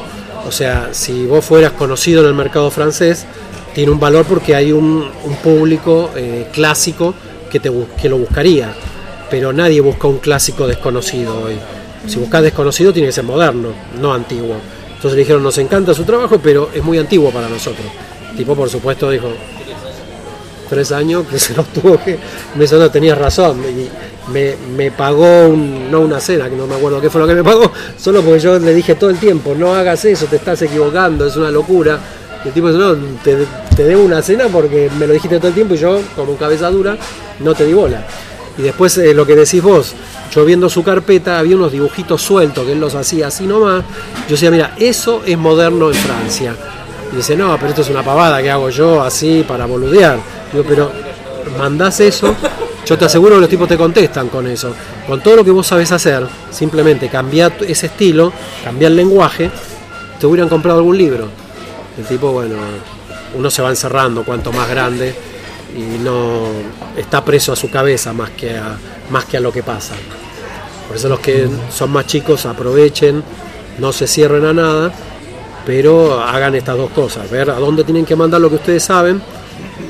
O sea, si vos fueras conocido en el mercado francés, tiene un valor porque hay un, público eh, clásico que, te, que lo buscaría. Pero nadie busca un clásico desconocido hoy. Si buscas desconocido tiene que ser moderno, no antiguo. Entonces le dijeron, nos encanta su trabajo, pero es muy antiguo para nosotros. Tipo, por supuesto, dijo, tres años que se los tuvo que... Me dice, no, tenías razón. Me, pagó, un- no una cena, que no me acuerdo qué fue lo que me pagó, solo porque yo le dije todo el tiempo, no hagas eso, te estás equivocando, es una locura. Y el tipo dice, no, te, te debo una cena porque me lo dijiste todo el tiempo y yo, como cabeza dura, no te di bola. Y después eh, lo que decís vos, yo viendo su carpeta había unos dibujitos sueltos que él los hacía así nomás. Yo decía, mira, eso es moderno en Francia. Y dice, no, pero esto es una pavada que hago yo así para boludear. Digo, pero mandás eso, yo te aseguro que los tipos te contestan con eso. Con todo lo que vos sabés hacer, simplemente cambiar ese estilo, cambiar el lenguaje, te hubieran comprado algún libro. El tipo, bueno, uno se va encerrando cuanto más grande y no está preso a su cabeza más que a, más que a lo que pasa. Por eso los que son más chicos aprovechen, no se cierren a nada, pero hagan estas dos cosas, ver a dónde tienen que mandar lo que ustedes saben,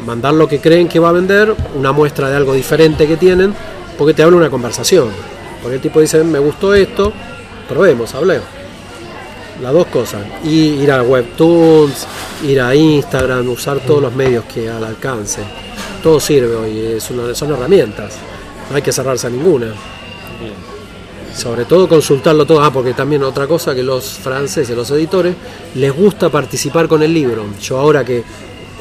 mandar lo que creen que va a vender, una muestra de algo diferente que tienen, porque te habla una conversación. Porque el tipo dice, me gustó esto, probemos, hablemos. Las dos cosas. Y ir a Webtoons, ir a Instagram, usar todos los medios que al alcance. Todo sirve hoy, es una- son herramientas. No hay que cerrarse a ninguna. Sobre todo consultarlo todo. Ah, porque también otra cosa que los franceses, los editores, les gusta participar con el libro. Yo ahora que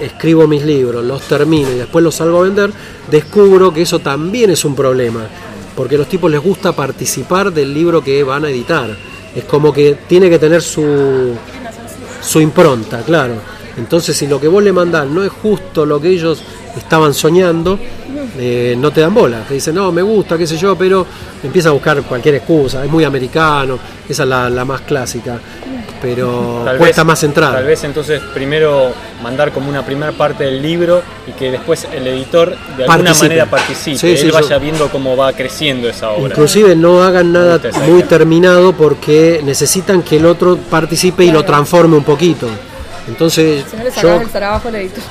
escribo mis libros, los termino y después los salgo a vender, descubro que eso también es un problema. Porque a los tipos les gusta participar del libro que van a editar. Es como que tiene que tener su, su impronta, claro. Entonces, si lo que vos le mandás no es justo lo que ellos estaban soñando, eh, no te dan bola. Te dicen, no, me gusta, qué sé yo, pero empieza a buscar cualquier excusa. Es muy americano, esa es la, la más clásica. Pero Tal cuesta vez- más entrar. Tal vez entonces primero mandar como una primera parte del libro y que después el editor de alguna Participe. manera participe, Sí, él sí, yo- vaya viendo cómo va creciendo esa obra. Inclusive no hagan nada muy terminado porque necesitan que el otro participe y lo transforme un poquito. Entonces Si no le yo el trabajo al editor.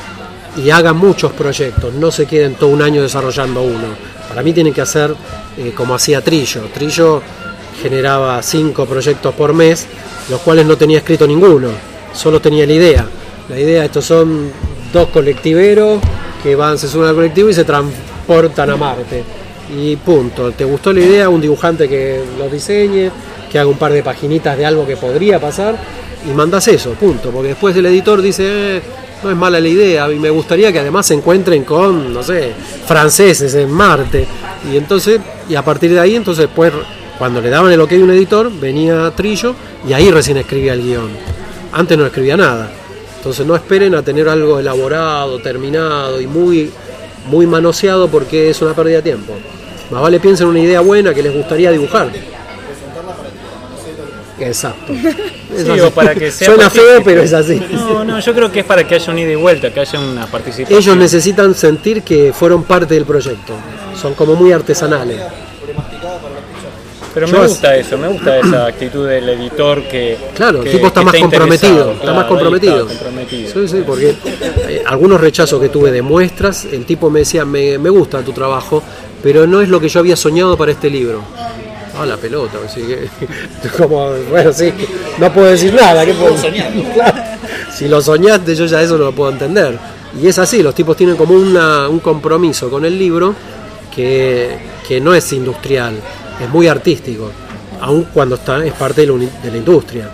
Y hagan muchos proyectos, no se queden todo un año desarrollando uno. Para mí tienen que hacer eh, como hacía Trillo. Trillo generaba cinco proyectos por mes, los cuales no tenía escrito ninguno, solo tenía la idea. La idea, estos son dos colectiveros que van, se suben al colectivo y se transportan a Marte. Y punto. ¿Te gustó la idea? Un dibujante que lo diseñe, que haga un par de paginitas de algo que podría pasar y mandas eso, punto. Porque después el editor dice, "Eh, no es mala la idea y me gustaría que además se encuentren con, no sé, franceses en Marte. Y entonces, y a partir de ahí, entonces después, cuando le daban el ok a un editor, venía Trillo y ahí recién escribía el guion. Antes no escribía nada. Entonces no esperen a tener algo elaborado, terminado y muy, muy manoseado porque es una pérdida de tiempo. Más vale piensen en una idea buena que les gustaría dibujar. Exacto. Sí, o para que sea Suena feo, pero es así. No, no, yo creo que es para que haya un ida y vuelta, que haya una participación. Ellos necesitan sentir que fueron parte del proyecto. Son como muy artesanales. Pero me gusta eso, me gusta esa actitud del editor que. Claro, el tipo está más comprometido, está claro, más ahí comprometido. está, comprometido. Sí, sí, porque eh, algunos rechazos que tuve de muestras, el tipo me decía, me, me gusta tu trabajo, pero no es lo que yo había soñado para este libro. Ah, la pelota, así que, como, bueno, sí, no puedo decir nada. ¿qué puedo- Claro, si lo soñaste, yo ya eso no lo puedo entender. Y es así, los tipos tienen como una- un compromiso con el libro que, que no es industrial, es muy artístico, aun cuando está, es parte de la, de la industria.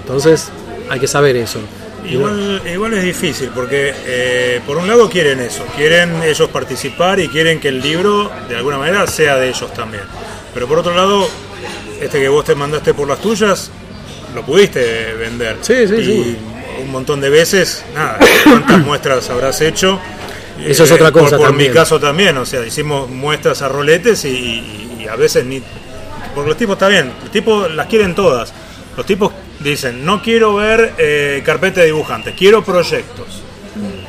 Entonces hay que saber eso. Igual, igual es difícil porque eh, por un lado quieren eso, quieren ellos participar y quieren que el libro de alguna manera sea de ellos también. Pero por otro lado, este que vos te mandaste por las tuyas, lo pudiste vender. Sí, sí, y sí. un montón de veces, nada, ¿cuántas muestras habrás hecho? Eso es otra por- cosa Por, también. mi caso también, o sea, hicimos muestras a roletes y, y- y a veces ni... Porque los tipos está bien, los tipos las quieren todas. Los tipos dicen, no quiero ver eh, carpeta de dibujantes, quiero proyectos.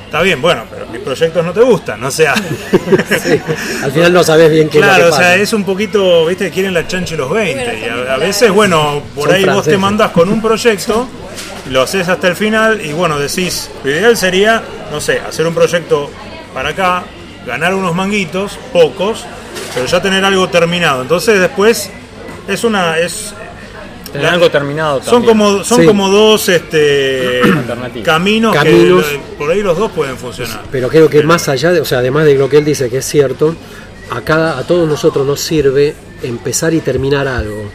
Está bien, bueno, pero proyectos no te gustan, o sea... sí, al final no sabes bien qué es lo Claro, que o sea, pasa. es un poquito, viste, quieren la chancha y los 20. Y a, a veces, bueno, por Son ahí vos te mandás con un proyecto, lo haces hasta el final y bueno, decís, lo ideal sería, no sé, hacer un proyecto para acá, ganar unos manguitos, pocos, pero ya tener algo terminado. Entonces después es una, es, Tener La- algo terminado Son también. como, son Sí. como dos este, Alternativas. caminos, Caminos. que por ahí los dos pueden funcionar. Pero creo que más allá de, o sea, además de lo que él dice que es cierto, a cada, a todos nosotros nos sirve empezar y terminar algo.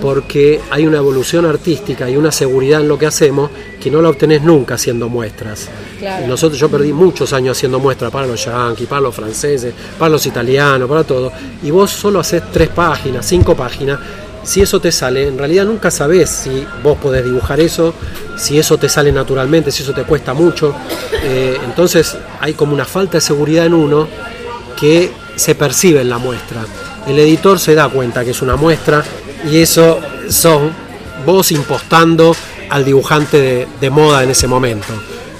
Porque hay una evolución artística y una seguridad en lo que hacemos que no la obtenés nunca haciendo muestras. Claro. Nosotros, yo perdí muchos años haciendo muestras para los yanquis, para los franceses, para los italianos, para todo. Y vos solo haces tres páginas, cinco páginas. Si eso te sale, en realidad nunca sabés si vos podés dibujar eso, si eso te sale naturalmente, si eso te cuesta mucho. Eh, entonces hay como una falta de seguridad en uno que se percibe en la muestra. El editor se da cuenta que es una muestra y eso son vos impostando al dibujante de, de moda en ese momento.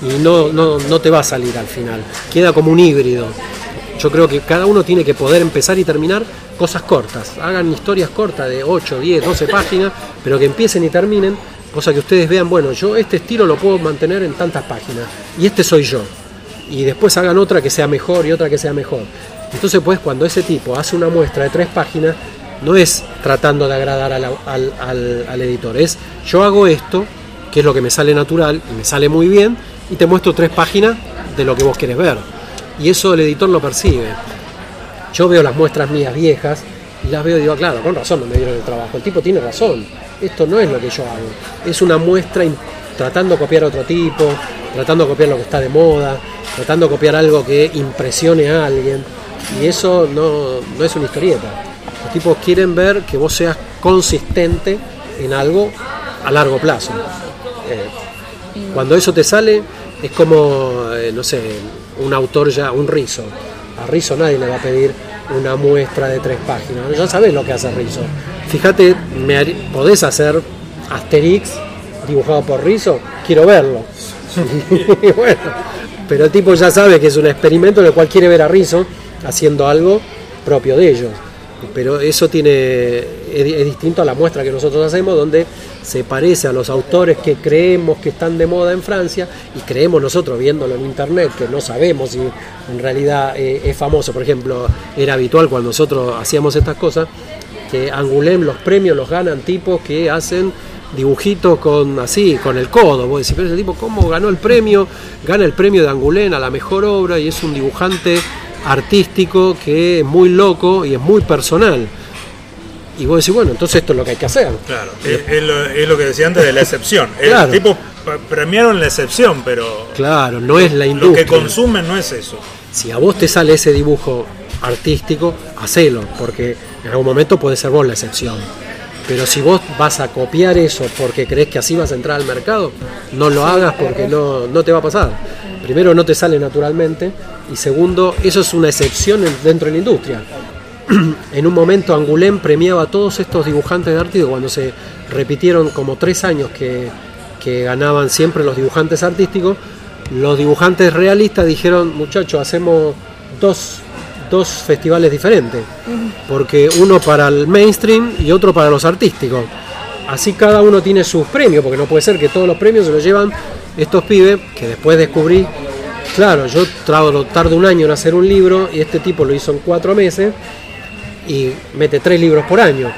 Y no, no, no te va a salir al final. Queda como un híbrido. Yo creo que cada uno tiene que poder empezar y terminar cosas cortas. Hagan historias cortas de 8, 10, 12 páginas, pero que empiecen y terminen, cosa que ustedes vean, bueno, yo este estilo lo puedo mantener en tantas páginas y este soy yo y después hagan otra que sea mejor y otra que sea mejor. Entonces, pues, cuando ese tipo hace una muestra de tres páginas, no es tratando de agradar al, al- editor, es yo hago esto, que es lo que me sale natural y me sale muy bien, y te muestro tres páginas de lo que vos querés ver. Y eso el editor lo percibe. Yo veo las muestras mías viejas y las veo y digo, claro, con razón no me dieron el trabajo. El tipo tiene razón. Esto no es lo que yo hago. Es una muestra tratando de copiar a otro tipo, tratando de copiar lo que está de moda, tratando de copiar algo que impresione a alguien. Y eso no, no es una historieta. Los tipos quieren ver que vos seas consistente en algo a largo plazo. Eh, cuando eso te sale, es como, eh, no sé, un autor ya, un Rizo. A Rizo nadie le va a pedir una muestra de tres páginas. Ya sabés lo que hace Rizo. Fíjate, me podés hacer Asterix dibujado por Rizo, quiero verlo. Bueno, pero el tipo ya sabe que es un experimento en el cual quiere ver a Rizo haciendo algo propio de ellos. Pero eso tiene es, di- es distinto a la muestra que nosotros hacemos, donde se parece a los autores que creemos que están de moda en Francia y creemos nosotros viéndolo en internet que no sabemos si en realidad eh, es famoso. Por ejemplo, era habitual cuando nosotros hacíamos estas cosas que Angoulême los premios los ganan tipos que hacen dibujitos con así, con el codo. Vos decís, pero ese tipo, ¿cómo ganó el premio? Gana el premio de Angoulême a la mejor obra y es un dibujante artístico que es muy loco y es muy personal. Y vos decís, bueno, entonces esto es lo que hay que hacer. Claro, es, es lo, es lo que decía antes de la excepción. El Claro. tipo pa- premiaron la excepción, pero Claro, no es la lo industria. que consumen no es eso. Si a vos te sale ese dibujo artístico, hacelo, porque en algún momento puede ser vos la excepción. Pero si vos vas a copiar eso porque crees que así vas a entrar al mercado, no lo hagas porque no, no te va a pasar. Primero, no te sale naturalmente, y segundo, eso es una excepción en- dentro de la industria. en un momento Angoulême premiaba a todos estos dibujantes de arte cuando se repitieron como tres años que, que ganaban siempre los dibujantes artísticos, los dibujantes realistas dijeron, muchachos, hacemos dos, dos festivales diferentes, porque uno para el mainstream y otro para los artísticos. Así cada uno tiene sus premios, porque no puede ser que todos los premios se los llevan estos pibes, que después descubrí, claro, yo trago, tardo un año en hacer un libro y este tipo lo hizo en cuatro meses y mete tres libros por año.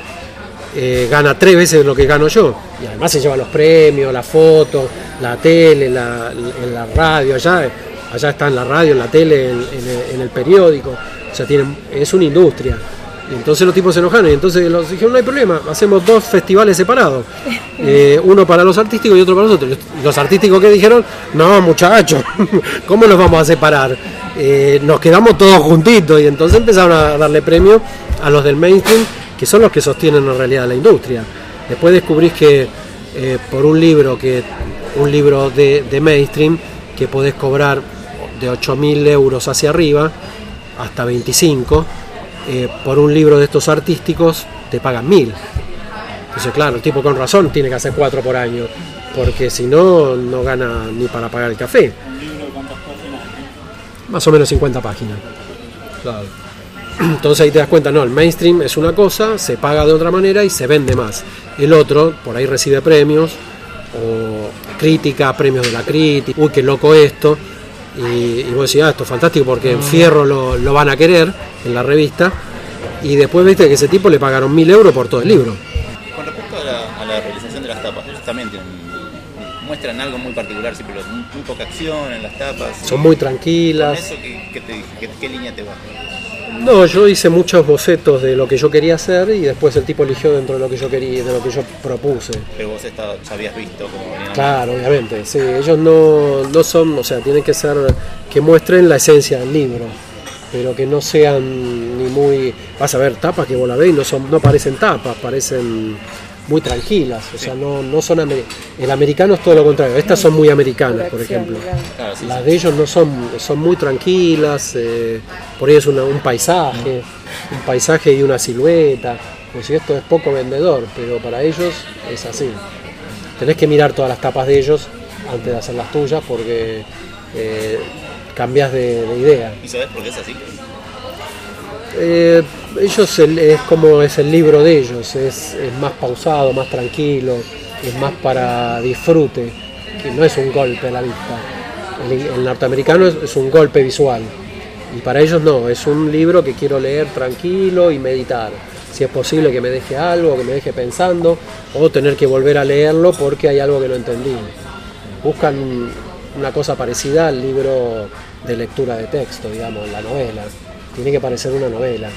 Eh, gana tres veces lo que gano yo. Y además se lleva los premios, la foto, la tele, la, la radio, allá, allá está en la radio, en la tele, en, el, periódico. O sea, es una industria. Y entonces los tipos se enojaron y entonces los dijeron, no hay problema, hacemos dos festivales separados. Eh, uno para los artísticos y otro para los otros. Y Los artísticos que dijeron, no muchachos, ¿cómo los vamos a separar? Eh, nos quedamos todos juntitos y entonces empezaron a darle premio a los del mainstream, que son los que sostienen en realidad la industria. Después descubrís que eh, por un libro que un libro de, de mainstream que podés cobrar de 8.000 euros hacia arriba hasta 25 eh, por un libro de estos artísticos te pagan 1.000 entonces claro el tipo con razón tiene que hacer cuatro por año porque si no no gana ni para pagar el café más o menos 50 páginas claro entonces ahí te das cuenta, no, el mainstream es una cosa, se paga de otra manera y se vende más. El otro, por ahí recibe premios, o crítica, premios de la crítica, uy, qué loco esto. Y, y vos decís, ah, esto es fantástico porque en Fierro lo, lo van a querer en la revista. Y después viste que ese tipo le pagaron mil euros por todo el libro. Con respecto a la, a la realización también tienen, muestran algo muy particular, sí, pero muy, muy poca acción en las tapas. Son muy Con tranquilas. eso, ¿qué, qué te dije? ¿Qué, qué línea te va? No, yo hice muchos bocetos de lo que yo quería hacer y después el tipo eligió dentro de lo que yo quería, de lo que yo propuse. Pero vos esta- ya habías visto cómo venían. Claro, obviamente, sí, ellos no, no son, o sea, tienen que ser, que muestren la esencia del libro, pero que no sean ni muy, vas a ver tapas que vos la ves y no, son, no parecen tapas, parecen muy tranquilas, o sea, no, no son, amer- el americano es todo lo contrario, estas son muy americanas, por ejemplo. claro. Claro, sí, Las de ellos no son, son muy tranquilas, eh, por ahí es una- un paisaje, un paisaje y una silueta, pues si esto es poco vendedor, pero para ellos es así. Tenés que mirar todas las tapas de ellos antes de hacer las tuyas porque eh, cambias de, de idea. ¿Y sabes por qué es así? Eh, ellos el- es como es el libro de ellos, es, es más pausado, más tranquilo, es más para disfrute, que no es un golpe a la vista. El, norteamericano es, es un golpe visual y para ellos no, es un libro que quiero leer tranquilo y meditar. Si es posible que me deje algo, que me deje pensando o tener que volver a leerlo porque hay algo que no entendí. Buscan una cosa parecida al libro de lectura de texto, digamos, la novela. Tiene que parecer una novela,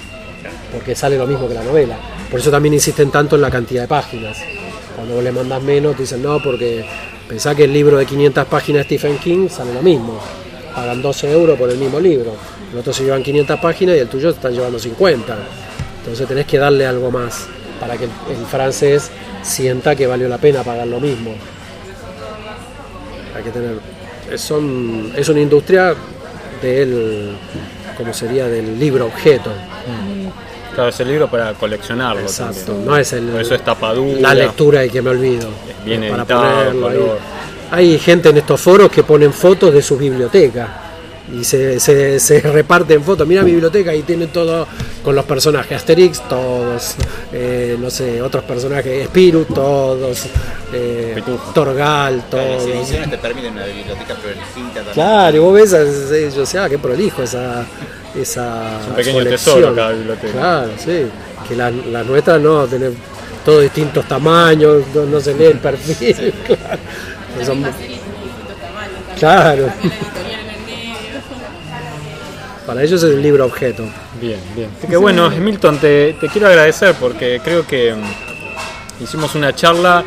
porque sale lo mismo que la novela. Por eso también insisten tanto en la cantidad de páginas. Cuando vos le mandas menos, dicen no, porque pensá que el libro de 500 páginas de Stephen King sale lo mismo. Pagan 12 euros por el mismo libro. Los otros se llevan 500 páginas y el tuyo te están llevando 50. Entonces tenés que darle algo más para que el, francés sienta que valió la pena pagar lo mismo. Hay que tener. Son, es una industria del. como sería? del libro objeto. Claro, es el libro para coleccionarlo. Exacto. también. No es el, Por eso es tapadura. la lectura y que me olvido. bien para editado, ponerlo ahí. Hay gente en estos foros que ponen fotos de sus bibliotecas y se, se, se reparten fotos. Mira mi biblioteca y tiene todo con los personajes. Asterix, todos. eh, no sé, otros personajes. Spirou, todos. eh. Torgal, Claro, las todos. ediciones te permiten una biblioteca prolijita también. Claro, y vos ves, yo sé, ah, qué prolijo esa, esa Es un pequeño colección. tesoro cada biblioteca. Claro, sí. Que la, la nuestra no, tener todos distintos tamaños, no, no se lee el perfil. claro. Son- claro. Para ellos es el libro objeto. Bien, bien. Así que bueno, Milton, te, te quiero agradecer porque creo que mm, hicimos una charla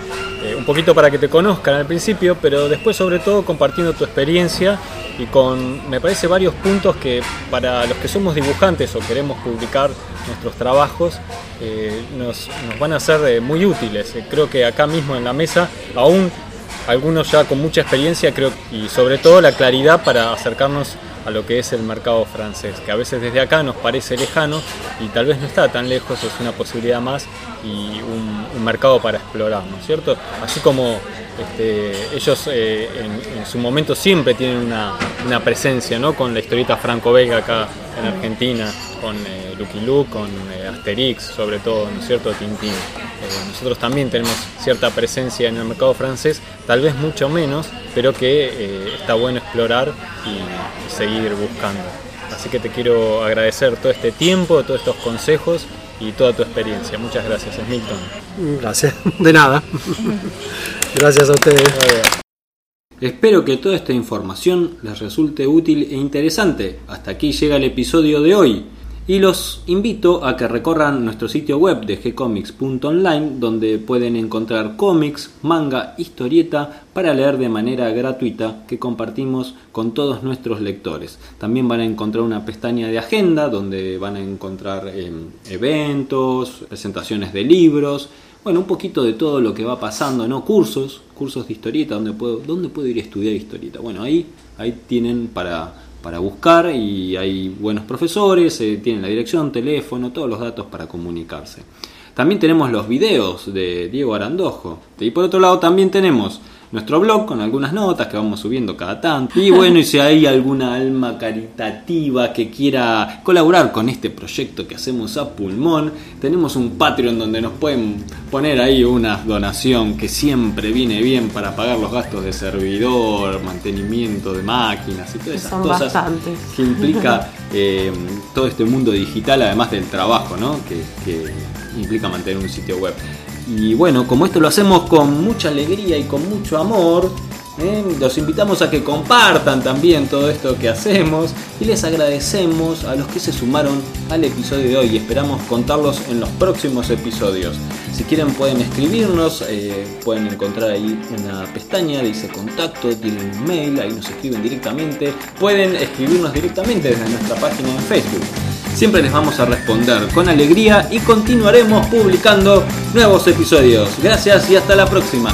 eh, un poquito para que te conozcan al principio, pero después sobre todo compartiendo tu experiencia y con, me parece, varios puntos que para los que somos dibujantes o queremos publicar nuestros trabajos eh, nos, van a ser eh, muy útiles. Creo que acá mismo en la mesa, aún algunos ya con mucha experiencia creo y sobre todo la claridad para acercarnos a lo que es el mercado francés, que a veces desde acá nos parece lejano y tal vez no está tan lejos, es una posibilidad más y un, un mercado para explorar, ¿no es cierto? Así como este, ellos eh, en, en su momento siempre tienen una, una presencia, ¿no? Con la historieta franco-belga acá en Argentina, con eh, Lucky Luke, con eh, Asterix, sobre todo, ¿no es cierto? Tintín. Eh, nosotros también tenemos cierta presencia en el mercado francés, tal vez mucho menos, pero que eh, está bueno explorar y seguir buscando. Así que te quiero agradecer todo este tiempo, todos estos consejos y toda tu experiencia. Muchas gracias, Milton. Gracias. De nada. Gracias a ustedes. Espero que toda esta información les resulte útil e interesante. Hasta aquí llega el episodio de hoy. Y los invito a que recorran nuestro sitio web de gcomics.online donde pueden encontrar cómics, manga, historieta para leer de manera gratuita que compartimos con todos nuestros lectores. También van a encontrar una pestaña de agenda donde van a encontrar eh, eventos, presentaciones de libros, bueno, un poquito de todo lo que va pasando, ¿no? Cursos, cursos de historieta, ¿dónde puedo, dónde puedo ir a estudiar historieta? Bueno, ahí, ahí tienen para, para buscar y hay buenos profesores, eh, tienen la dirección, teléfono, todos los datos para comunicarse. También tenemos los videos de Diego Arandojo. Y por otro lado también tenemos nuestro blog con algunas notas que vamos subiendo cada tanto. Y bueno, y si hay alguna alma caritativa que quiera colaborar con este proyecto que hacemos a pulmón, tenemos un Patreon donde nos pueden poner ahí una donación que siempre viene bien para pagar los gastos de servidor, mantenimiento de máquinas y todas esas Son cosas bastantes. que implica eh, todo este mundo digital, además del trabajo, ¿no? que, que implica mantener un sitio web. Y bueno, como esto lo hacemos con mucha alegría y con mucho amor, ¿eh? los invitamos a que compartan también todo esto que hacemos y les agradecemos a los que se sumaron al episodio de hoy esperamos contarlos en los próximos episodios. Si quieren pueden escribirnos, eh, pueden encontrar ahí una pestaña, dice contacto, tienen un mail, ahí nos escriben directamente, pueden escribirnos directamente desde nuestra página en Facebook. Siempre les vamos a responder con alegría y continuaremos publicando nuevos episodios. Gracias y hasta la próxima.